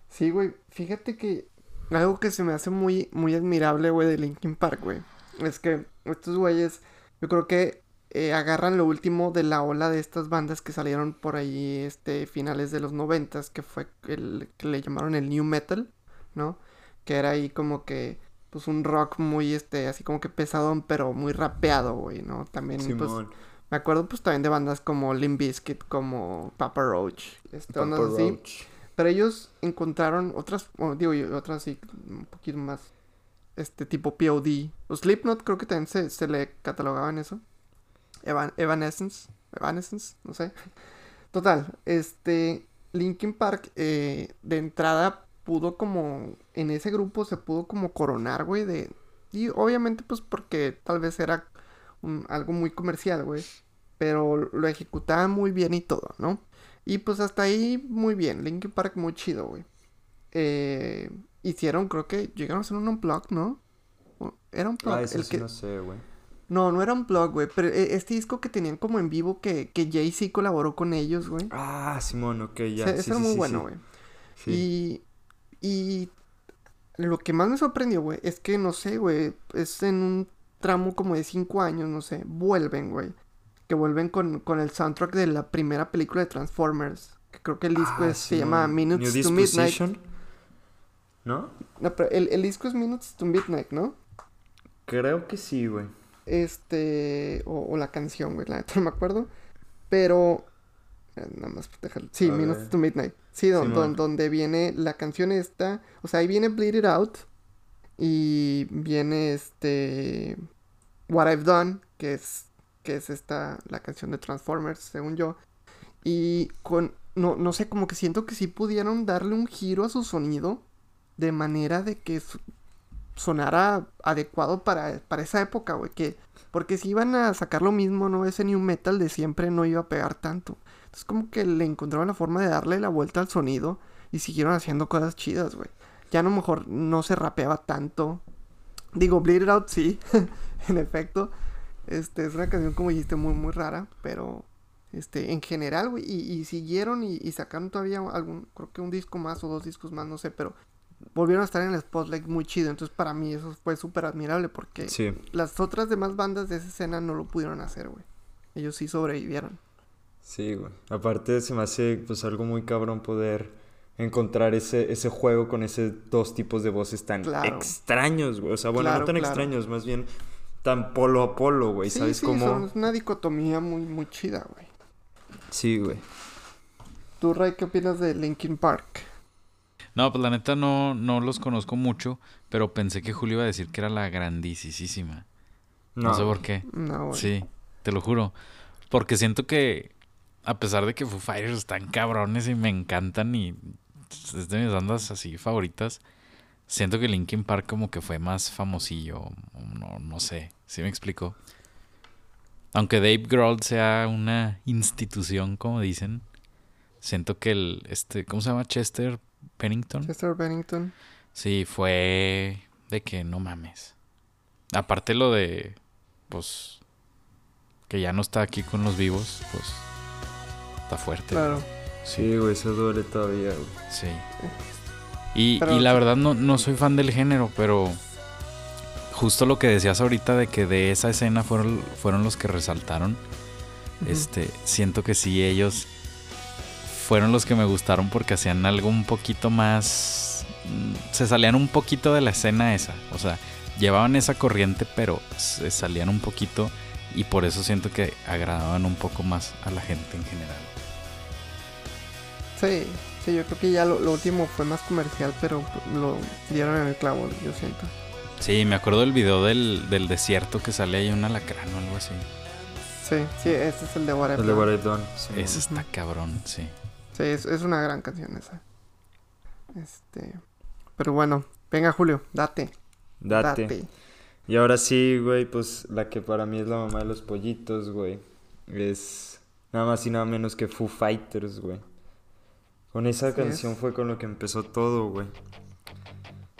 Sí, güey. Fíjate que algo que se me hace muy, muy admirable, güey, de Linkin Park, güey. Es que estos güeyes, yo creo que eh, agarran lo último de la ola de estas bandas que salieron por ahí, este, finales de los noventas, que fue el que le llamaron el New Metal, ¿no? Que era ahí como que, pues un rock muy, este, así como que pesadón, pero muy rapeado, güey, ¿no? También, pues, me acuerdo pues también de bandas como Limp Bizkit, como Papa Roach, este, Papa así. Roach. Pero ellos encontraron otras, o digo yo, otras así, un poquito más, este tipo POD. Los Slipknot creo que también se, se le catalogaba en eso. Evan, Evanescence, Evanescence, no sé. Total, este, Linkin Park eh, de entrada pudo como, en ese grupo se pudo como coronar, güey, de... Y obviamente pues porque tal vez era un- algo muy comercial, güey. Pero lo ejecutaban muy bien y todo, ¿no? Y pues hasta ahí muy bien. Linkin Park muy chido, güey. Eh, hicieron, creo que llegaron a hacer un unplug, ¿no? Era un Ah, plug. eso el sí que... no sé, güey. No, no era un plug, güey. Pero eh, este disco que tenían como en vivo que, que Jay-Z colaboró con ellos, güey. Ah, Simón, ok, ya. O sea, sí, ese era muy sí, bueno, güey. Sí. Y, y lo que más me sorprendió, güey, es que, no sé, güey, es en un tramo como de cinco años, no sé, vuelven, güey. Que vuelven con, con el soundtrack de la primera película de Transformers. Que creo que el disco Ah, es- se llama. Minutes New to Midnight. ¿No? No, pero el, el disco es Minutes to Midnight, ¿no? Creo que sí, güey. Este, o, o la canción, güey, la neta no me acuerdo. Pero, eh, nada más déjalo. Sí, A Minutes to Midnight. Sí, don- donde viene la canción esta. O sea, ahí viene Bleed It Out. Y viene este. What I've Done, que es, que es esta, la canción de Transformers, según yo. Y con, no, no sé, como que siento que sí pudieron darle un giro a su sonido. De manera de que sonara adecuado para, para esa época, güey. Que, porque si iban a sacar lo mismo, ¿no? Ese new metal de siempre no iba a pegar tanto. Entonces como que le encontraron la forma de darle la vuelta al sonido y siguieron haciendo cosas chidas, güey. Ya a lo mejor no se rapeaba tanto. Digo, Bleed It Out sí, en efecto. Este, es una canción como dijiste muy, muy rara, pero... Este, en general, güey, y, y siguieron y, y sacaron todavía algún, creo que un disco más o dos discos más, no sé, pero volvieron a estar en el spotlight muy chido. Entonces, para mí eso fue súper admirable porque Sí. las otras demás bandas de esa escena no lo pudieron hacer, güey. Ellos sí sobrevivieron. Sí, güey. Aparte se me hace pues algo muy cabrón poder encontrar ese, ese juego con esos dos tipos de voces tan Claro. extraños, güey. O sea, bueno, Claro, no tan claro. extraños, más bien tan polo a polo, güey. sí, ¿Sabes sí, cómo? es una dicotomía muy, muy chida, güey. Sí, güey. ¿Tú, Ray, qué opinas de Linkin Park? No, pues la neta no, no los conozco mucho, pero pensé que Julio iba a decir que era la grandísima. No, sé por qué. No, güey. Sí, te lo juro. Porque siento que, a pesar de que Foo Fighters están cabrones y me encantan y es de mis bandas así favoritas, siento que Linkin Park como que fue más famosillo. No, no sé, ¿sí me explico? Aunque Dave Grohl sea una institución, como dicen, siento que el, este, ¿cómo se llama? Chester Pennington. Chester Bennington. Sí, fue de que no mames. Aparte lo de, pues, que ya no está aquí con los vivos, pues, está fuerte. Claro. Sí, güey, eso duele todavía, güey. Sí. Y, Pero- y la verdad no, no soy fan del género, pero justo lo que decías ahorita de que de esa escena fueron, fueron los que resaltaron, este, siento que sí, ellos fueron los que me gustaron porque hacían algo un poquito más... Se salían un poquito de la escena esa, o sea, llevaban esa corriente, pero se salían un poquito y por eso siento que agradaban un poco más a la gente en general. Sí, sí, yo creo que ya lo, lo último fue más comercial, pero lo dieron en el clavo, yo siento. Sí, me acuerdo del video del, del desierto que sale ahí un alacrán o algo así. Sí, sí, este es el de What I've El de Done. What I've Done. sí, Ese está cabrón, sí. Sí, es, es una gran canción esa. Este. Pero bueno, venga Julio, date. Date. Date. Y ahora sí, güey, pues la que para mí es la mamá de los pollitos, güey. Es nada más y nada menos que Foo Fighters, güey. Con esa Así canción es. fue con lo que empezó todo, güey.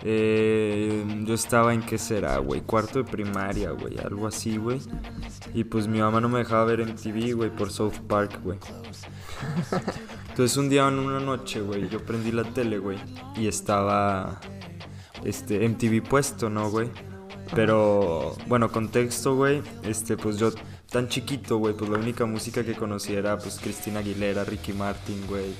Eh, yo estaba en qué será, güey, cuarto de primaria, güey, algo así, güey. Y pues mi mamá no me dejaba ver MTV, güey, por South Park, güey. Entonces un día en una noche, güey, yo prendí la tele, güey, y estaba este MTV puesto, ¿no, güey? Pero bueno, contexto, güey, este pues yo tan chiquito, güey, pues la única música que conocía era pues Cristina Aguilera, Ricky Martin, güey,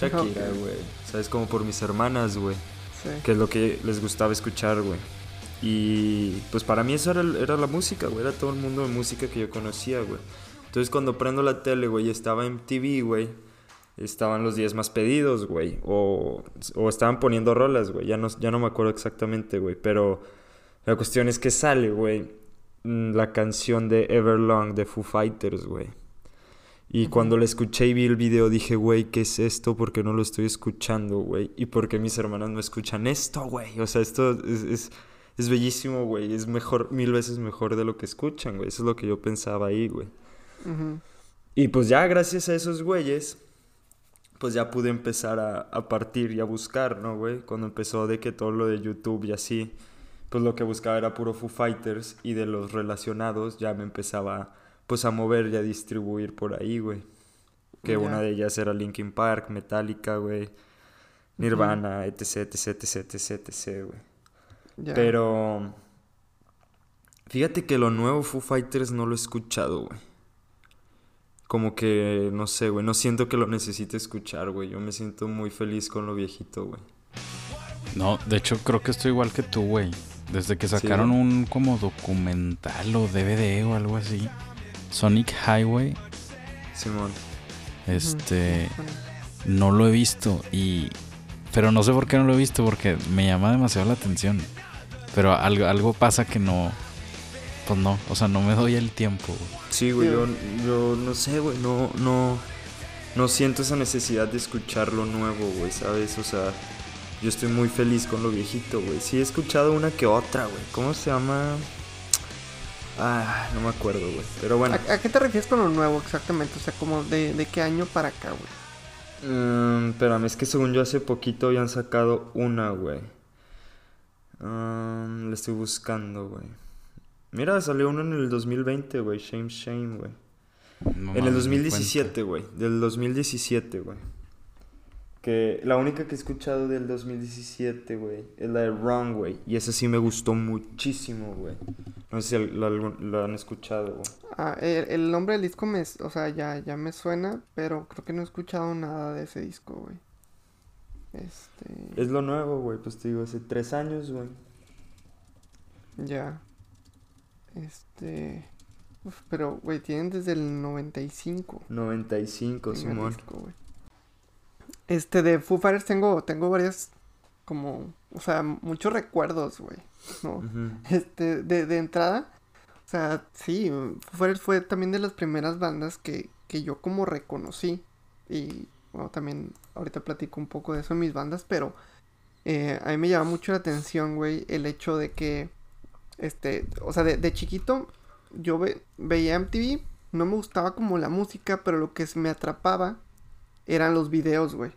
Shakira, güey. ¿Sabes? Como por mis hermanas, güey Sí. que es lo que les gustaba escuchar, güey. Y pues para mí eso era, era la música, güey, era todo el mundo de música que yo conocía, güey. Entonces cuando prendo la tele, güey, y estaba en TV, güey, estaban los 10 más pedidos, güey, o, o estaban poniendo rolas, güey, ya no, ya no me acuerdo exactamente, güey, pero la cuestión es que sale, güey, mm, la canción de Everlong de Foo Fighters, güey. Y cuando la escuché y vi el video dije, güey, ¿qué es esto? ¿Por qué no lo estoy escuchando, güey? ¿Y por qué mis hermanas no escuchan esto, güey? O sea, esto es, es, es bellísimo, güey. Es mejor, mil veces mejor de lo que escuchan, güey. Eso es lo que yo pensaba ahí, güey. Y pues ya gracias a esos güeyes, pues ya pude empezar a, a partir y a buscar, ¿no, güey? Cuando empezó de que todo lo de YouTube y así, pues lo que buscaba era puro Foo Fighters y de los relacionados ya me empezaba pues a mover y a distribuir por ahí, güey. Que una de ellas era Linkin Park, Metallica, güey, Nirvana, etc, etc, etc, etc, etc, güey. Pero fíjate que lo nuevo Foo Fighters no lo he escuchado, güey. Como que, no sé, güey, no siento que lo necesite escuchar, güey. Yo me siento muy feliz con lo viejito, güey. No, de hecho creo que estoy igual que tú, güey. Desde que Sí. sacaron un como documental o DVD o algo así. Sonic Highway, Simón. este, no lo he visto y... Pero no sé por qué no lo he visto porque me llama demasiado la atención. Pero algo, algo pasa que no... Pues no, o sea, no me doy el tiempo. güey. Sí, güey, Sí, yo, yo no sé, güey, no, no, no siento esa necesidad de escuchar lo nuevo, güey, ¿sabes? O sea, yo estoy muy feliz con lo viejito, güey. Sí he escuchado una que otra, güey. ¿Cómo se llama? Ah, no me acuerdo, güey. Pero bueno. ¿A, a qué te refieres con lo nuevo exactamente? O sea, como de, de qué año para acá, güey. Mm, espérame, es que según yo hace poquito habían sacado una, güey. Um, la estoy buscando, güey. Mira, salió uno en el 2020, güey. Shame, shame, güey. No en el mames, ni 2017, güey. Del 2017, güey. Que la única que he escuchado del 2017, güey, es la de Wrong, güey. Y esa sí me gustó muchísimo, güey. No sé si la, la- la han escuchado, güey. Ah, el, el nombre del disco me, o sea, ya, ya me suena, pero creo que no he escuchado nada de ese disco, güey. Este, Es lo nuevo, güey. Pues te digo, hace tres años, güey. ya. Este, uf, pero, güey, tienen desde el 95. 95, primer Simón. disco. Este, de Foo Fighters tengo, tengo varias, como, o sea, muchos recuerdos, güey, ¿no? Este, de, de entrada, o sea, sí, Foo Fighters fue también de las primeras bandas que, que yo como reconocí. Y, bueno, también ahorita platico un poco de eso en mis bandas, pero eh, a mí me llama mucho la atención, güey, el hecho de que, este, o sea, de, de chiquito yo ve- veía MTV, no me gustaba como la música, pero lo que me atrapaba eran los videos, güey.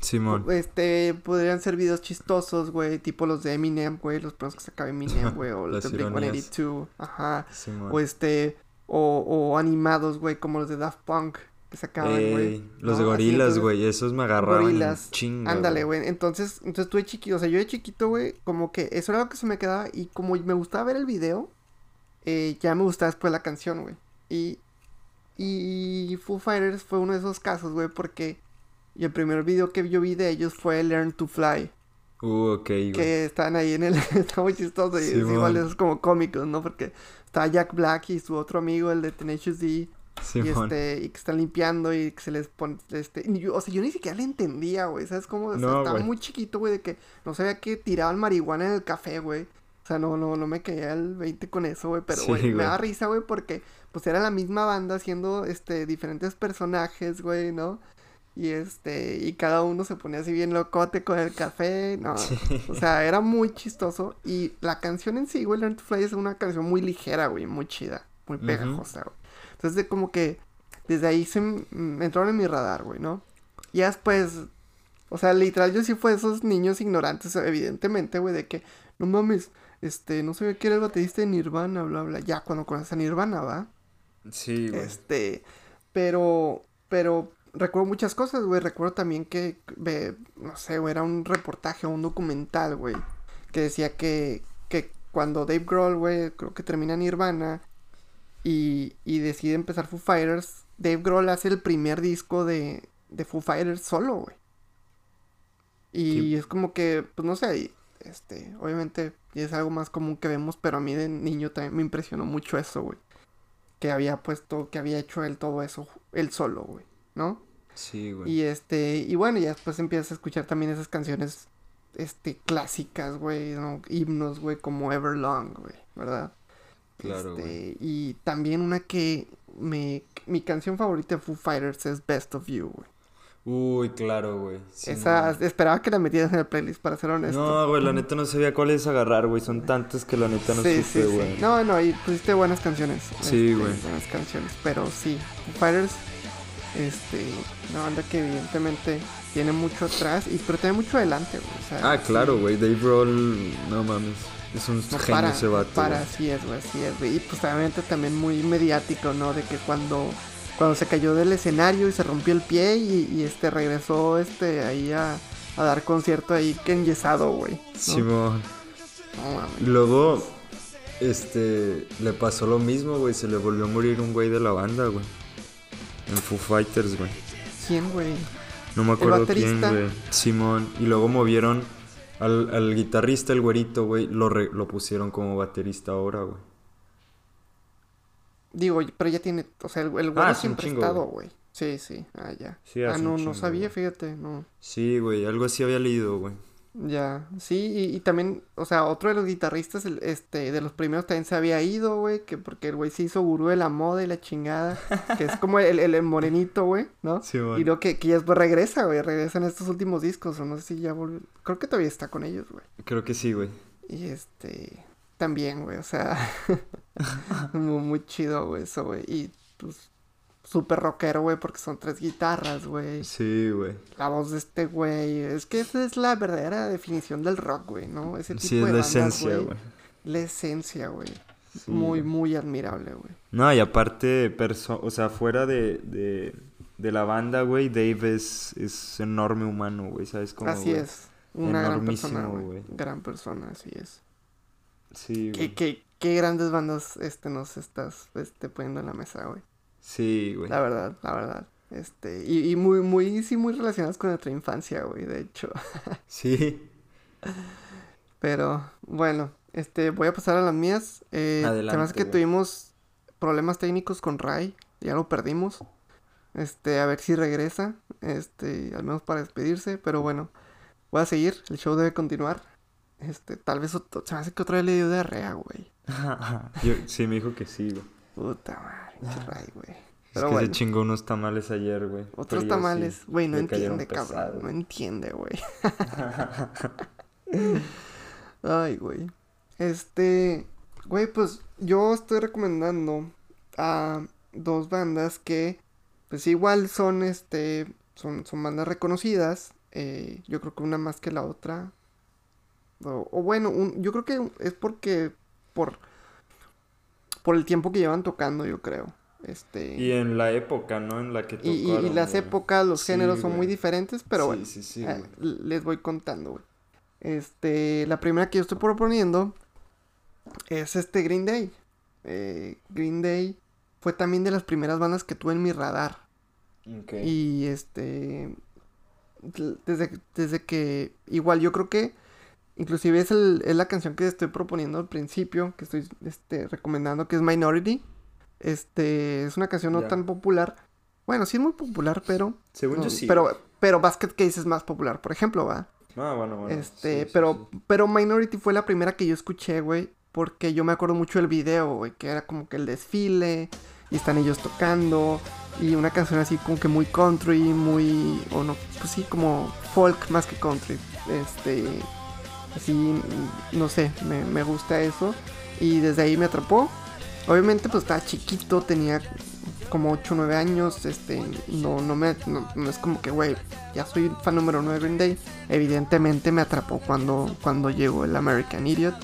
Simón. Este, podrían ser videos chistosos, güey, tipo los de Eminem, güey, los primeros que sacaba Eminem, güey, o los de Blink ironías. 182, ajá, Simón. o este, o, o animados, güey, como los de Daft Punk que sacaban, güey. Ey, los de ¿no? Así, gorilas, güey, esos me agarraban Gorilas, chinga. Ándale, güey. Entonces, entonces tú de chiquito, o sea, yo de chiquito, güey, como que eso era lo que se me quedaba y como me gustaba ver el video, eh, ya me gustaba después la canción, güey. Y, y Foo Fighters fue uno de esos casos, güey, porque y el primer video que yo vi de ellos fue Learn to Fly, Uh, ok, güey. que están ahí en el, está muy chistoso y es igual esos como cómicos, ¿no? Porque está Jack Black y su otro amigo, el de Tenacious D, y este, y que están limpiando y que se les pone, este, yo- o sea, yo ni siquiera le entendía, güey, ¿sabes cómo? O sea, No, estaba muy chiquito, güey, de que no sabía que tiraban marihuana en el café, güey. O sea, no, no, no me caía el 20 con eso, güey, pero, Sí, güey, me da risa, güey, porque, pues, era la misma banda haciendo, este, diferentes personajes, güey, ¿no? Y, este, y cada uno se ponía así bien locote con el café, no, o sea, era muy chistoso. Y la canción en sí, güey, Learn to Fly es una canción muy ligera, güey, muy chida, muy pegajosa, güey. Entonces, de como que desde ahí se me entraron en mi radar, güey, ¿no? Y después, O sea, literal, yo sí fue de esos niños ignorantes, evidentemente, güey, de que, no mames, este, no sabía que era el baterista de Nirvana, bla, bla. Ya cuando conoces a Nirvana, ¿va? Sí, güey. Este, pero, pero recuerdo muchas cosas, güey. Recuerdo también que, ve, no sé, güey, era un reportaje o un documental, güey, que decía que, que cuando Dave Grohl, güey, creo que termina Nirvana y, y decide empezar Foo Fighters, Dave Grohl hace el primer disco de, de Foo Fighters solo, güey. Y Sí. es como que, pues no sé, este, obviamente es algo más común que vemos, pero a mí de niño también me impresionó mucho eso, güey. Que había puesto, que había hecho él todo eso, él solo, güey, ¿no? Sí, güey. Y este, y bueno, ya después empiezas a escuchar también esas canciones, este, clásicas, güey, ¿no? Himnos, güey, como Everlong, güey, ¿verdad? Claro, Este, y también una que me, mi canción favorita de Foo Fighters es Best of You, güey. Uy, claro, güey. Esa, esperaba que la metieras en el playlist, para ser honesto. No, güey, la neta no sabía cuáles agarrar, güey. Son tantas que la neta no sí, supe, sí. güey. No, no, y pusiste buenas canciones. Sí, este, güey. Buenas canciones, pero sí, Foo Fighters, este, una banda que evidentemente tiene mucho atrás, y pero tiene mucho adelante, güey. o sea, Ah, claro, güey. Dave Roll, no mames. Es un No genio para, ese no vato. para, güey. así es, güey, así es, güey. Y pues obviamente también muy mediático, ¿no? De que cuando, cuando se cayó del escenario y se rompió el pie y, y, este regresó este ahí a, a dar concierto ahí que enyesado, güey. ¿no? Simón. No luego, este, le pasó lo mismo, güey. Se le volvió a morir un güey de la banda, güey. En Foo Fighters, güey. ¿Quién, güey? No me acuerdo quién, güey. Simón. Y luego movieron al, al guitarrista, el güerito, güey. Lo, re- lo pusieron como baterista ahora, güey. Digo, pero ya tiene, o sea, el, el güey Ah, siempre ha estado, güey. Sí, sí, ah, ya. Sí, ah, no, no sabía, güey. fíjate, no. Sí, güey. Algo así había leído, güey. Ya, sí, y, y también, o sea, otro de los guitarristas, el- este, de los primeros también se había ido, güey, que porque el güey se hizo gurú de la moda y la chingada, que es como el, el, el morenito, güey, ¿no? Simón. Y luego que, que ya después regresa, güey, regresa en estos últimos discos, o no sé si ya volvió, creo que todavía está con ellos, güey. Creo que sí, güey. Y este, también, güey, o sea, muy, muy chido, güey, eso, güey, y pues, súper rockero, güey, porque son tres guitarras, güey. Sí, güey. La voz de este güey, es que esa es la verdadera definición del rock, güey, ¿no? Ese tipo Sí, es de la bandas, esencia, güey. La esencia, güey. Sí, muy, muy admirable, güey. No, y aparte, o sea, fuera de, de, de la banda, güey, Dave es, es enorme humano, güey, ¿sabes cómo? Así es. Una gran persona, güey. Gran persona, así es. Sí, ¿Qué, güey. qué, qué grandes bandas este, nos estás este, poniendo en la mesa, güey. Sí, güey. La verdad, la verdad. Este, y, y muy, muy, sí, muy relacionadas con nuestra infancia, güey, de hecho. Sí. Pero, bueno, este, voy a pasar a las mías. Eh, Adelante, Además que güey. tuvimos problemas técnicos con Ray, ya lo perdimos. Este, a ver si regresa, este, al menos para despedirse, pero bueno, voy a seguir, el show debe continuar. Este, tal vez otro- se me hace que otra vez le dio diarrea, güey. Yo, sí, me dijo que sí, güey. Puta madre, pinche Ray, güey. Es Pero que bueno. se chingó unos tamales ayer, güey. Otros tamales, sí. güey, no entiende, cabrón, no entiende, güey. Ay, güey. Este, güey, pues yo estoy recomendando a dos bandas que, pues igual son, este, son, son bandas reconocidas. eh, yo creo que una más que la otra. O, o bueno, un- yo creo que es porque, por, por el tiempo que llevan tocando, yo creo. Este. Y en la época, ¿no? En la que Y, y- y tocaron, las güey. épocas, los Sí, géneros son muy diferentes, pero sí, bueno, Sí, sí, eh, güey. les voy contando, güey. Este, la primera que yo estoy proponiendo es este Green Day. Eh, Green Day fue también de las primeras bandas que tuve en mi radar. Ok. Y este, desde, desde que, igual yo creo que, inclusive es, el- es la canción que estoy proponiendo al principio, que estoy este, recomendando, que es Minority. Este, es una canción no tan popular. Bueno, sí es muy popular, pero... Según no, yo sí. Pero, pero Basket Case es más popular, por ejemplo, ¿va? Ah, bueno, bueno. Este, sí, sí, pero, sí. pero Minority fue la primera que yo escuché, güey. Porque yo me acuerdo mucho del video, güey. Que era como que el desfile. Y están ellos tocando. Y una canción así como que muy country, muy. O no, pues sí, como folk más que country. Este. Así, no sé, me, me gusta eso. Y desde ahí me atrapó. Obviamente, pues estaba chiquito, tenía como 8 o 9 años, este, no, no me, no, no es como que, güey, ya soy fan número 9 de Green Day. Evidentemente me atrapó cuando, cuando llegó el American Idiot.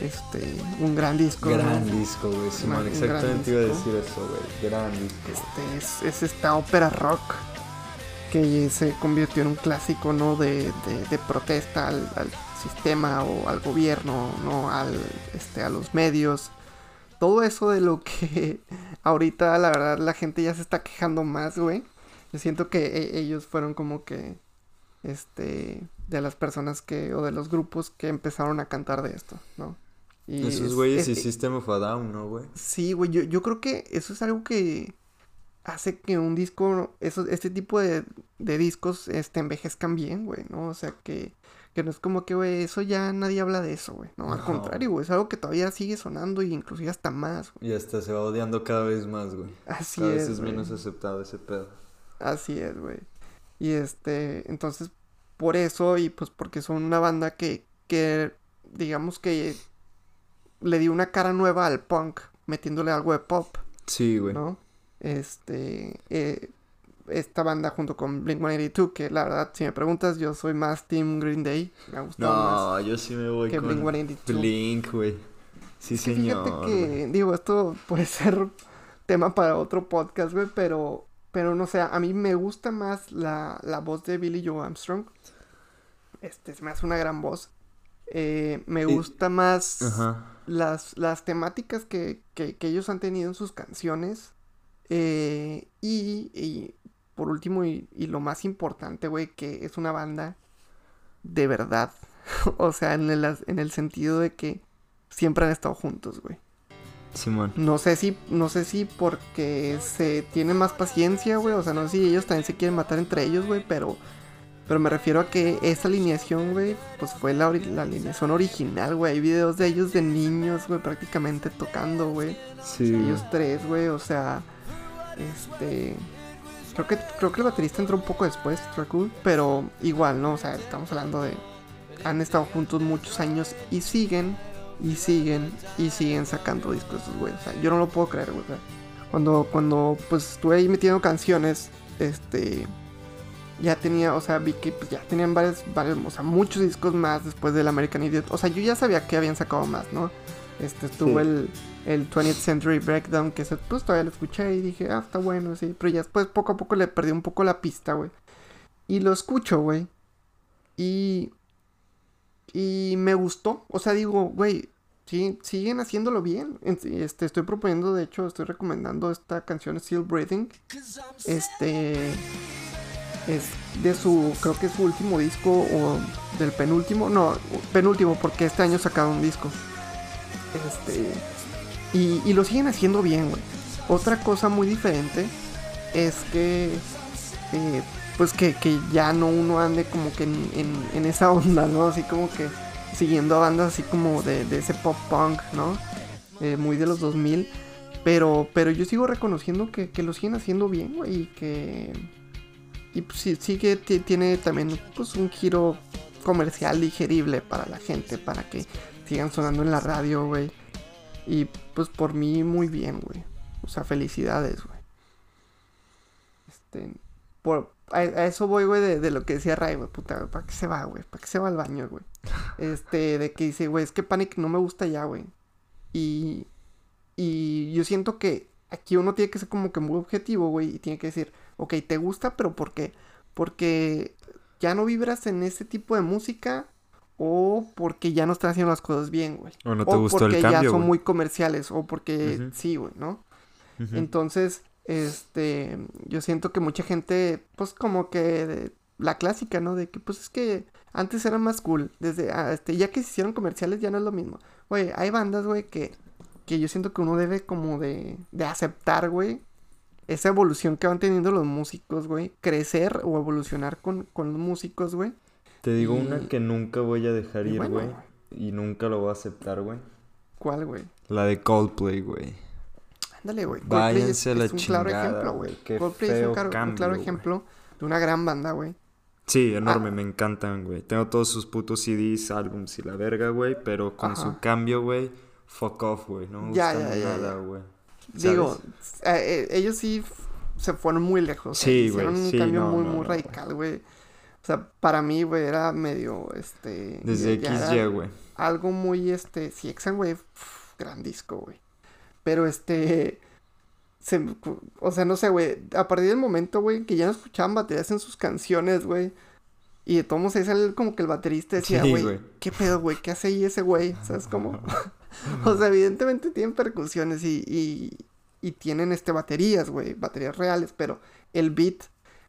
Este, un gran disco. ¿no? Gran disco, güey. Simón, exactamente iba a decir eso, güey. Gran disco. Este, es, es esta ópera rock que se convirtió en un clásico, ¿no? De, de- de protesta al, al sistema o al gobierno, ¿no? Al, este, a los medios. Todo eso de lo que ahorita, la verdad, la gente ya se está quejando más, güey. Yo siento que e- ellos fueron como que, este, de las personas que, o de los grupos que empezaron a cantar de esto, ¿no? Y Esos es- güeyes y es- System of a Down, ¿no, güey? Sí, güey, yo, yo creo que eso es algo que hace que un disco, eso, este tipo de, de discos, este, envejezcan bien, güey, ¿no? O sea, que, que no es como que, güey, eso ya nadie habla de eso, güey, no, al No. contrario, güey, es algo que todavía sigue sonando y inclusive hasta más, güey. Y hasta se va odiando cada vez más, güey. Así Cada es, vez es menos aceptado ese pedo. Así es, güey. Y este, entonces, por eso y pues porque son una banda que, que digamos que le dio una cara nueva al punk, metiéndole algo de pop. Sí, güey. ¿no? Este, eh, esta banda junto con Blink-182, que la verdad, si me preguntas, yo soy más Team Green Day, me ha gustado No, más yo sí me voy que con Blink-182. Blink, güey. Sí, señor. fíjate que, digo, esto puede ser tema para otro podcast, güey, pero, pero no sé, a mí me gusta más la, la voz de Billy Joe Armstrong. Este, se me hace una gran voz. Eh, me gusta más Ajá. las, las temáticas que, que, que ellos han tenido en sus canciones. Eh, y, y por último, y, y lo más importante, güey, que es una banda de verdad. o sea, en el, en el sentido de que siempre han estado juntos, güey. Simón. No sé si, no sé si porque se tiene más paciencia, güey. O sea, no sé si ellos también se quieren matar entre ellos, güey. Pero, pero me refiero a que esa alineación, güey, pues fue la, alineación original, güey. Hay videos de ellos de niños, güey, prácticamente tocando, güey. Sí. Ellos tres, güey. O sea, este. Creo que, creo que el baterista entró un poco después, Dracul, pero igual, ¿no? O sea, estamos hablando de. Han estado juntos muchos años y siguen, y siguen, y siguen sacando discos güey. O sea, yo no lo puedo creer, güey. cuando, cuando pues estuve ahí metiendo canciones, este. Ya tenía, o sea, vi que pues, ya tenían varios, varios, o sea, muchos discos más después del American Idiot. O sea, yo ya sabía que habían sacado más, ¿no? Este, estuvo Sí. el, el 20th Century Breakdown, que ese, pues todavía lo escuché y dije, ah, está bueno, sí. Pero ya después poco a poco le perdí un poco la pista, güey. Y lo escucho, güey. Y. Y me gustó. O sea, digo, güey, sí, siguen haciéndolo bien. En- Este, estoy proponiendo, de hecho, estoy recomendando esta canción Still Breathing. Este. Es de su. Creo que es su último disco o del penúltimo. No, penúltimo, porque este año sacaron un disco. Este. Y, y lo siguen haciendo bien, güey. Otra cosa muy diferente es que. eh, pues que, que ya no uno ande como que en, en- esa onda, ¿no? Así como que siguiendo a bandas así como de, de ese pop punk, ¿no? Eh, muy de los 2000. Pero, pero yo sigo reconociendo que, que lo siguen haciendo bien, güey. Y que. Y pues sí, que ti- tiene también pues un giro comercial digerible para la gente, para que sigan sonando en la radio, güey. Y pues por mí muy bien, güey. O sea, felicidades, güey. Este, por, a, a eso voy, güey, de, de lo que decía Ray, güey, puta, ¿para qué se va, güey? ¿Para qué se va al baño, güey? Este, de que dice, güey, es que Panic no me gusta ya, güey. Y, y yo siento que aquí uno tiene que ser como que muy objetivo, güey, y tiene que decir, ok, te gusta, pero ¿por qué? Porque ya no vibras en ese tipo de música o porque ya no están haciendo las cosas bien, güey. O no te o gustó porque el ya cambio, son güey. muy comerciales o porque sí, güey, ¿no? Entonces, este, yo siento que mucha gente, pues como que de- la clásica, ¿no? De que pues es que antes era más cool, desde, ah, este, ya que se hicieron comerciales ya no es lo mismo. Güey, hay bandas, güey, que, que yo siento que uno debe como de, de aceptar, güey, esa evolución que van teniendo los músicos, güey, crecer o evolucionar con, con los músicos, güey. Te digo y- una que nunca voy a dejar y ir, bueno, güey. Y nunca lo voy a aceptar, güey. ¿Cuál, güey? La de Coldplay, güey. Ándale, güey. Coldplay es, a la es un claro ejemplo, güey. Coldplay es un claro, un güey. ejemplo de una gran banda, güey. Sí, enorme, Ah. me encantan, güey. Tengo todos sus putos CDs, álbums y la verga, güey. Pero con su cambio, güey, fuck off, güey. No me Ya, gusta ya, ya, nada, ya. güey. Digo, eh, eh, ellos sí se fueron muy lejos. Sí, Hicieron güey, un sí, cambio no, muy, no, muy no. radical, güey. O sea, para mí, güey, era medio, este... Desde XY, güey. Algo muy, este... Sí, Exxon, güey, pf, gran disco, güey. Pero, este... Se, o sea, no sé, güey. A partir del momento, güey, que ya no escuchaban baterías en sus canciones, güey. Y de todos modos ahí sale como que el baterista decía, Sí, güey, güey. ¿qué pedo, güey? ¿Qué hace ahí ese güey? ¿Sabes cómo? o sea, evidentemente tienen percusiones y, y, y tienen este baterías, güey, baterías reales, pero el beat,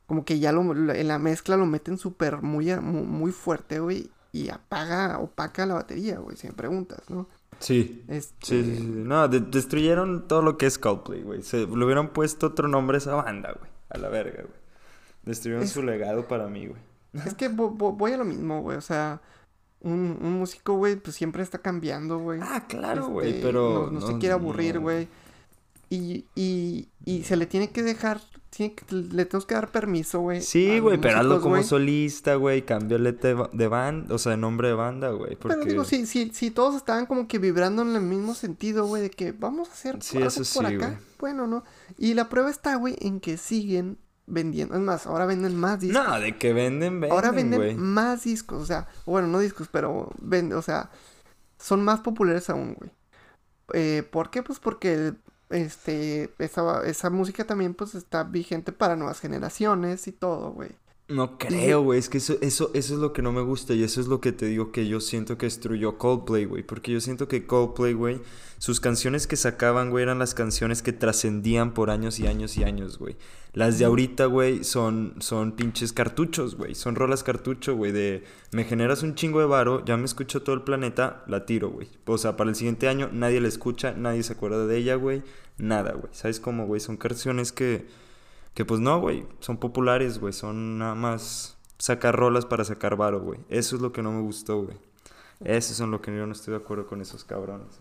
como que ya lo, lo- en la mezcla lo meten súper muy, muy, fuerte, güey, y apaga, opaca la batería, güey, si me preguntas, ¿no? Sí. Este, Sí, sí, sí. No, de- destruyeron todo lo que es Coldplay, güey. Se le hubieran puesto otro nombre a esa banda, güey. A la verga, güey. Destruyeron Es- su legado para mí, güey. Es que vo- vo- voy a lo mismo, güey, o sea, un, un músico, güey, pues siempre está cambiando, güey. Ah, claro, güey, Este, pero... No, no se quiere aburrir, güey. Y, y, y se le tiene que dejar, tiene que- le tenemos que dar permiso, güey. Sí, güey, pero hazlo como güey. solista, güey. Cámbiale de, ba- de banda, o sea, de nombre de banda, güey. Porque... Pero digo, si, si, si todos estaban como que vibrando en el mismo sentido, güey, de que vamos a hacer Sí, algo eso por sí, acá. güey. Bueno, ¿no? Y la prueba está, güey, en que siguen vendiendo. Es más, ahora venden más discos. No, de que venden, venden, ahora venden más discos, o sea, bueno, no discos, pero venden, o sea, son más populares aún, güey. Eh, ¿Por qué? Pues porque este, esa, esa música también pues está vigente para nuevas generaciones y todo, güey. No creo, güey. Es que eso, eso, eso es lo que no me gusta. Y eso es lo que te digo que yo siento que destruyó Coldplay, güey. Porque yo siento que Coldplay, güey, sus canciones que sacaban, güey, eran las canciones que trascendían por años y años y años, güey. Las de ahorita, güey, son, son pinches cartuchos, güey. Son rolas cartucho, güey. De me generas un chingo de varo, ya me escuchó todo el planeta, la tiro, güey. O sea, para el siguiente año nadie la escucha, nadie se acuerda de ella, güey. Nada, güey. ¿Sabes cómo, güey? Son canciones que. Que pues no, güey. Son populares, güey. Son nada más sacar rolas para sacar varo, güey. Eso es lo que no me gustó, güey. Eso es en lo que yo no estoy de acuerdo con esos cabrones.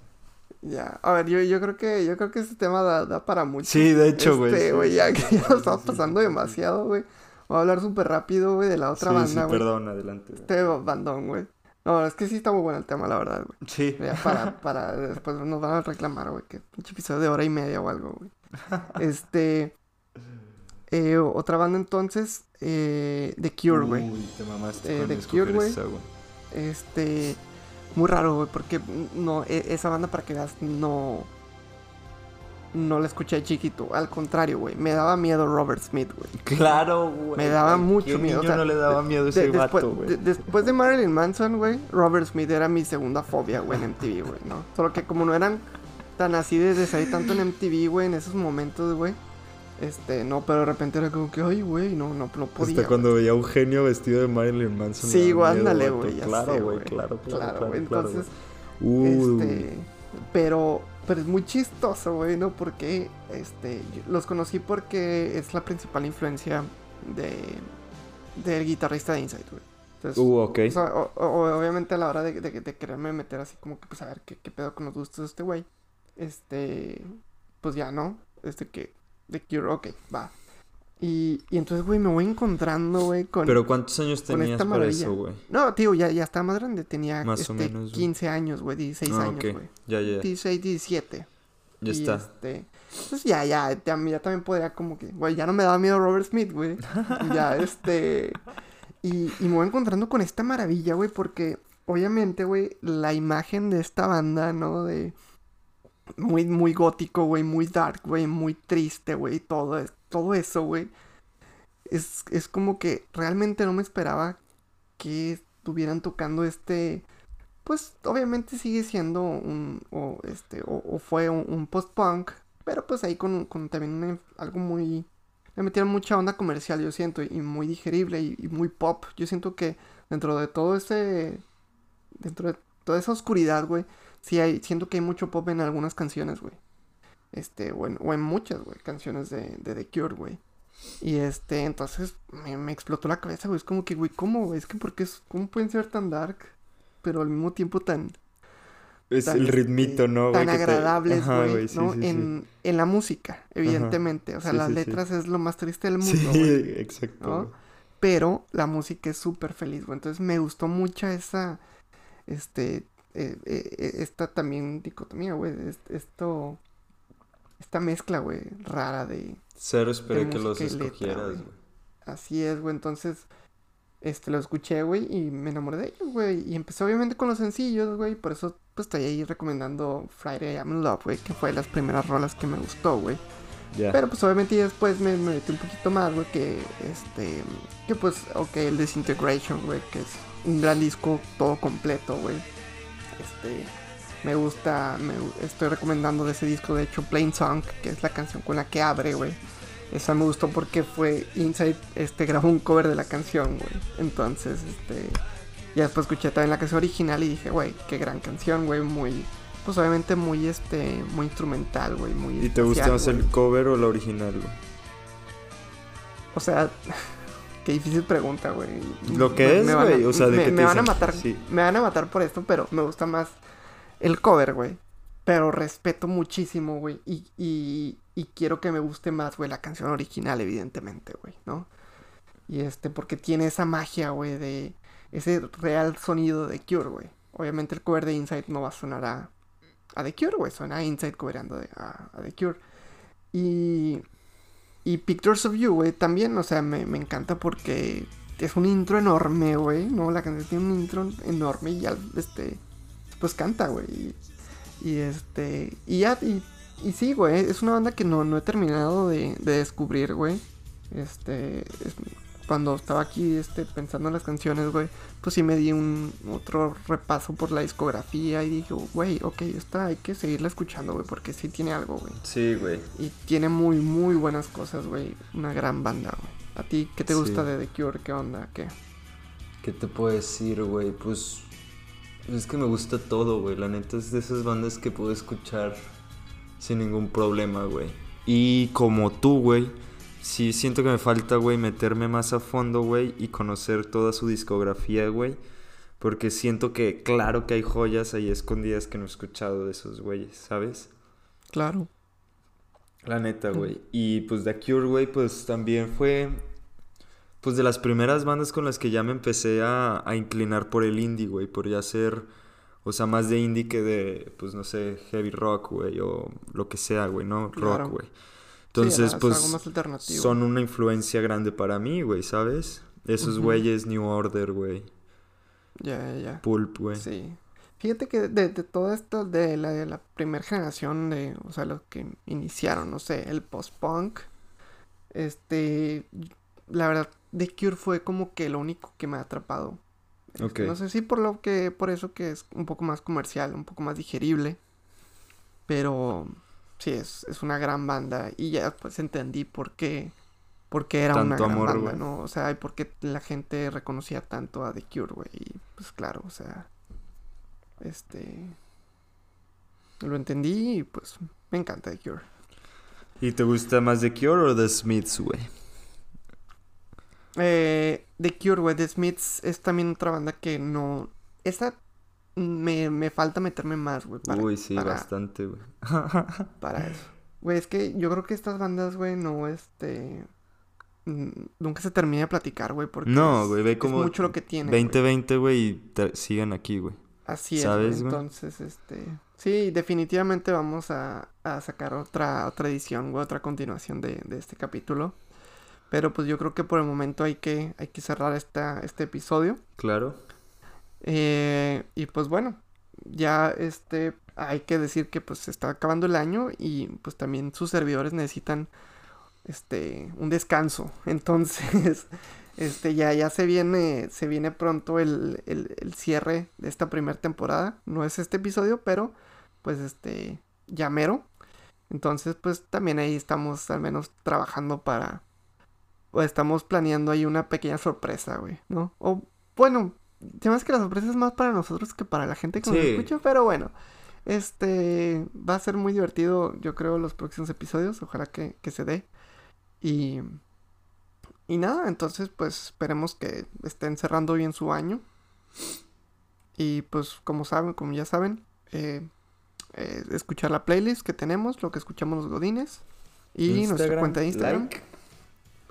Ya, a ver, yo, yo creo que, yo creo que este tema da, da para mucho. Sí, de hecho, güey, Este, sí, güey, sí, ya sí, que sí, ya lo sí, estamos sí, pasando sí. demasiado, güey. Voy a hablar súper rápido, güey, de la otra sí, banda, sí, güey. perdón, adelante. Este bandón, güey. No, es que sí está muy bueno el tema, la verdad, güey. Sí. Ya para, para, después nos van a reclamar, güey, que pinche episodio de hora y media o algo, güey. Este, eh, otra banda entonces, eh, The Cure, güey. Uy, te mamaste Eh, con The Cure, güey. Este, muy raro, güey, porque no, e- esa banda para que veas, no, no la escuché de chiquito. Al contrario, güey, me daba miedo Robert Smith, güey. Claro, güey. Me daba ¿A mucho miedo, o niño sea, no le daba miedo ese después, vato, güey. de- después de Marilyn Manson, güey, Robert Smith era mi segunda fobia, güey, en MTV, güey, ¿no? Solo que como no eran tan así de salir tanto en MTV, güey, en esos momentos, güey. Este, no, pero de repente era como que, ay, güey, no, no, no podía. Hasta cuando veía a Eugenio vestido de Marilyn Manson. Sí, güey, ándale, güey, ya Claro, güey, claro, claro, güey, claro, entonces. Uh, Este, pero, pero es muy chistoso, güey, ¿no? Porque, este, los conocí porque es la principal influencia de, del guitarrista de Inside, güey. Entonces, Uh, ok. o sea, o- o- obviamente a la hora de, de- de quererme meter así como que, pues, a ver qué, qué pedo con los gustos de este güey, este, pues ya, ¿no? Este que, The Cure, ok, va. Y, y entonces, güey, me voy encontrando, güey, con... Pero ¿cuántos años tenías esta para eso, güey? No, tío, ya, ya estaba más grande, tenía, Más o este, menos, güey. 15 años, güey, 16 Ah, años, ok. güey. Ya, ya, 16, 17. ya Y, está. Este, pues ya, ya, ya, ya también podría como que, güey, ya no me daba miedo Robert Smith, güey. ya, este, y, y me voy encontrando con esta maravilla, güey, porque obviamente, güey, la imagen de esta banda, ¿no? De muy, muy gótico, güey, muy dark, güey, muy triste, güey, todo, todo eso, güey. Es, es como que realmente no me esperaba que estuvieran tocando este pues obviamente sigue siendo un o este o, fue un, un post-punk pero pues ahí con, con también algo muy le metieron mucha onda comercial yo siento y muy digerible y, y muy pop yo siento que dentro de todo ese dentro de toda esa oscuridad güey sí hay siento que hay mucho pop en algunas canciones güey este o en, o en muchas güey canciones de, de The Cure güey y este entonces me, me explotó la cabeza güey es como que güey cómo güey? es que porque es cómo pueden ser tan dark pero al mismo tiempo tan Es tan, el este, ritmito, ¿no, güey? tan que te- agradables, Ajá, güey, sí, ¿no? sí, sí. en, en la música, evidentemente. O sea, las letras es lo más triste del mundo, Sí, güey. exacto. ¿no? güey. Pero la música es súper feliz, güey. Entonces me gustó mucho esa, este, eh, eh, eh, esta también dicotomía, güey. es- Esto, esta mezcla, güey, rara de... Cero esperé que los escogieras, güey. Así es, güey, entonces, este, lo escuché, güey, y me enamoré de ellos, güey. Y empecé obviamente con los sencillos, güey, por eso, pues, estoy ahí recomendando Friday I'm in Love, güey, que fue de las primeras rolas que me gustó, güey. Ya. Pero pues obviamente después me, me metí un poquito más, güey, que este, que pues, ok, el Disintegration, güey, que es un gran disco todo completo, güey. Este, me gusta, me, estoy recomendando de ese disco, de hecho, Plain Song, que es la canción con la que abre, güey. Esa me gustó porque fue Inside, este, grabó un cover de la canción, güey. Entonces, este, ya después escuché también la canción original y dije, güey, qué gran canción, güey, muy, pues obviamente muy, este, muy instrumental, güey, muy ¿Y te gusta más el cover o la original, güey? O sea, qué difícil pregunta, güey. Lo que es, güey, o sea, de me, que te me van a matar, sí. me van a matar por esto, pero me gusta más el cover, güey. Pero respeto muchísimo, güey, y, y, y quiero que me guste más, güey, la canción original, evidentemente, güey, ¿no? Y este, porque tiene esa magia, güey, de ese real sonido de Cure, güey. Obviamente el cover de Inside no va a sonar a, a The Cure, güey, suena a Inside coverando de- a, a The Cure. Y, y Pictures of You, güey, también, o sea, me, me encanta porque es un intro enorme, güey, ¿no? La canción tiene un intro enorme y ya, este, pues canta, güey. Y, este, y ya, y, y sí, güey, es una banda que no, no he terminado de, de descubrir, güey. Este, es- cuando estaba aquí, este, pensando en las canciones, güey, pues sí me di un otro repaso por la discografía y dije, güey, ok, esta hay que seguirla escuchando, güey, porque sí tiene algo, güey. Sí, güey. Y tiene muy, muy buenas cosas, güey. Una gran banda, güey. ¿A ti qué te Sí. gusta de The Cure? ¿Qué onda? ¿Qué? ¿Qué te puedo decir, güey? Pues es que me gusta todo, güey. La neta es de esas bandas que puedo escuchar sin ningún problema, güey. Y como tú, güey, sí siento que me falta, güey, meterme más a fondo, güey, y conocer toda su discografía, güey. Porque siento que, claro que hay joyas ahí escondidas que no he escuchado de esos güeyes, ¿sabes? Claro. La neta, güey. Y pues The Cure, güey, pues también fue. Pues de las primeras bandas con las que ya me empecé a, a inclinar por el indie, güey. Por ya ser. O sea, más de indie que de, pues no sé, heavy rock, güey. O lo que sea, güey, ¿no? Claro. Rock, güey. Sí, Entonces, pues. Son una influencia grande para mí, güey, ¿sabes? Esos güeyes, New Order, güey. Ya, ya, ya. Pulp, güey. Sí. Fíjate que de, de todo esto, de la, de la primera generación de, o sea, los que iniciaron, no sé, el post-punk, este, la verdad, The Cure fue como que lo único que me ha atrapado. Este. No sé si por lo que, por eso que es un poco más comercial, un poco más digerible, pero sí, es, es una gran banda y ya pues entendí por qué, por qué era una gran amor, banda. ¿no? O sea, y por qué la gente reconocía tanto a The Cure, güey, y pues claro, o sea, este, lo entendí y pues me encanta The Cure. ¿Y te gusta más The Cure o The Smiths, güey? Eh, The Cure, güey, The Smiths es también otra banda que no, esa me, me falta meterme más, güey, para, Uy, sí, para- bastante, güey. para eso. Güey, es que yo creo que estas bandas, güey, no, este... mm, Nunca se termina de platicar, güey, porque No, es- güey, ve es como mucho lo que tiene, güey. 2020, güey, y sigan aquí, güey. Así es, ¿sabes, güey. güey? Entonces, este... Sí, definitivamente vamos a, a sacar otra, otra edición, güey, otra continuación de, de este capítulo. Pero pues yo creo que por el momento hay que, hay que cerrar esta, este episodio. Claro. Eh, y pues bueno, ya este hay que decir que pues se está acabando el año y pues también sus servidores necesitan este un descanso. Entonces, este ya ya se viene se viene pronto el, el, el cierre de esta primera temporada. No es este episodio, pero pues este ya mero. Entonces, pues también ahí estamos al menos trabajando para o estamos planeando ahí una pequeña sorpresa, güey, ¿no? O bueno, Además que la sorpresa es más para nosotros que para la gente que nos escucha, pero bueno. Este va a ser muy divertido, yo creo, los próximos episodios. Ojalá que, que se dé. Y, y nada, entonces pues esperemos que estén cerrando bien su año. Y pues como saben, como ya saben, eh, eh, escuchar la playlist que tenemos, lo que escuchamos los godines. Y nuestra cuenta de Instagram. like,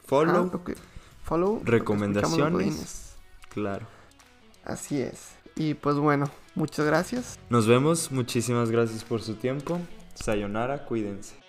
follow, Ah, que- follow. recomendaciones. claro. Así es. Y pues bueno, muchas gracias. Nos vemos, muchísimas gracias por su tiempo. Sayonara, cuídense.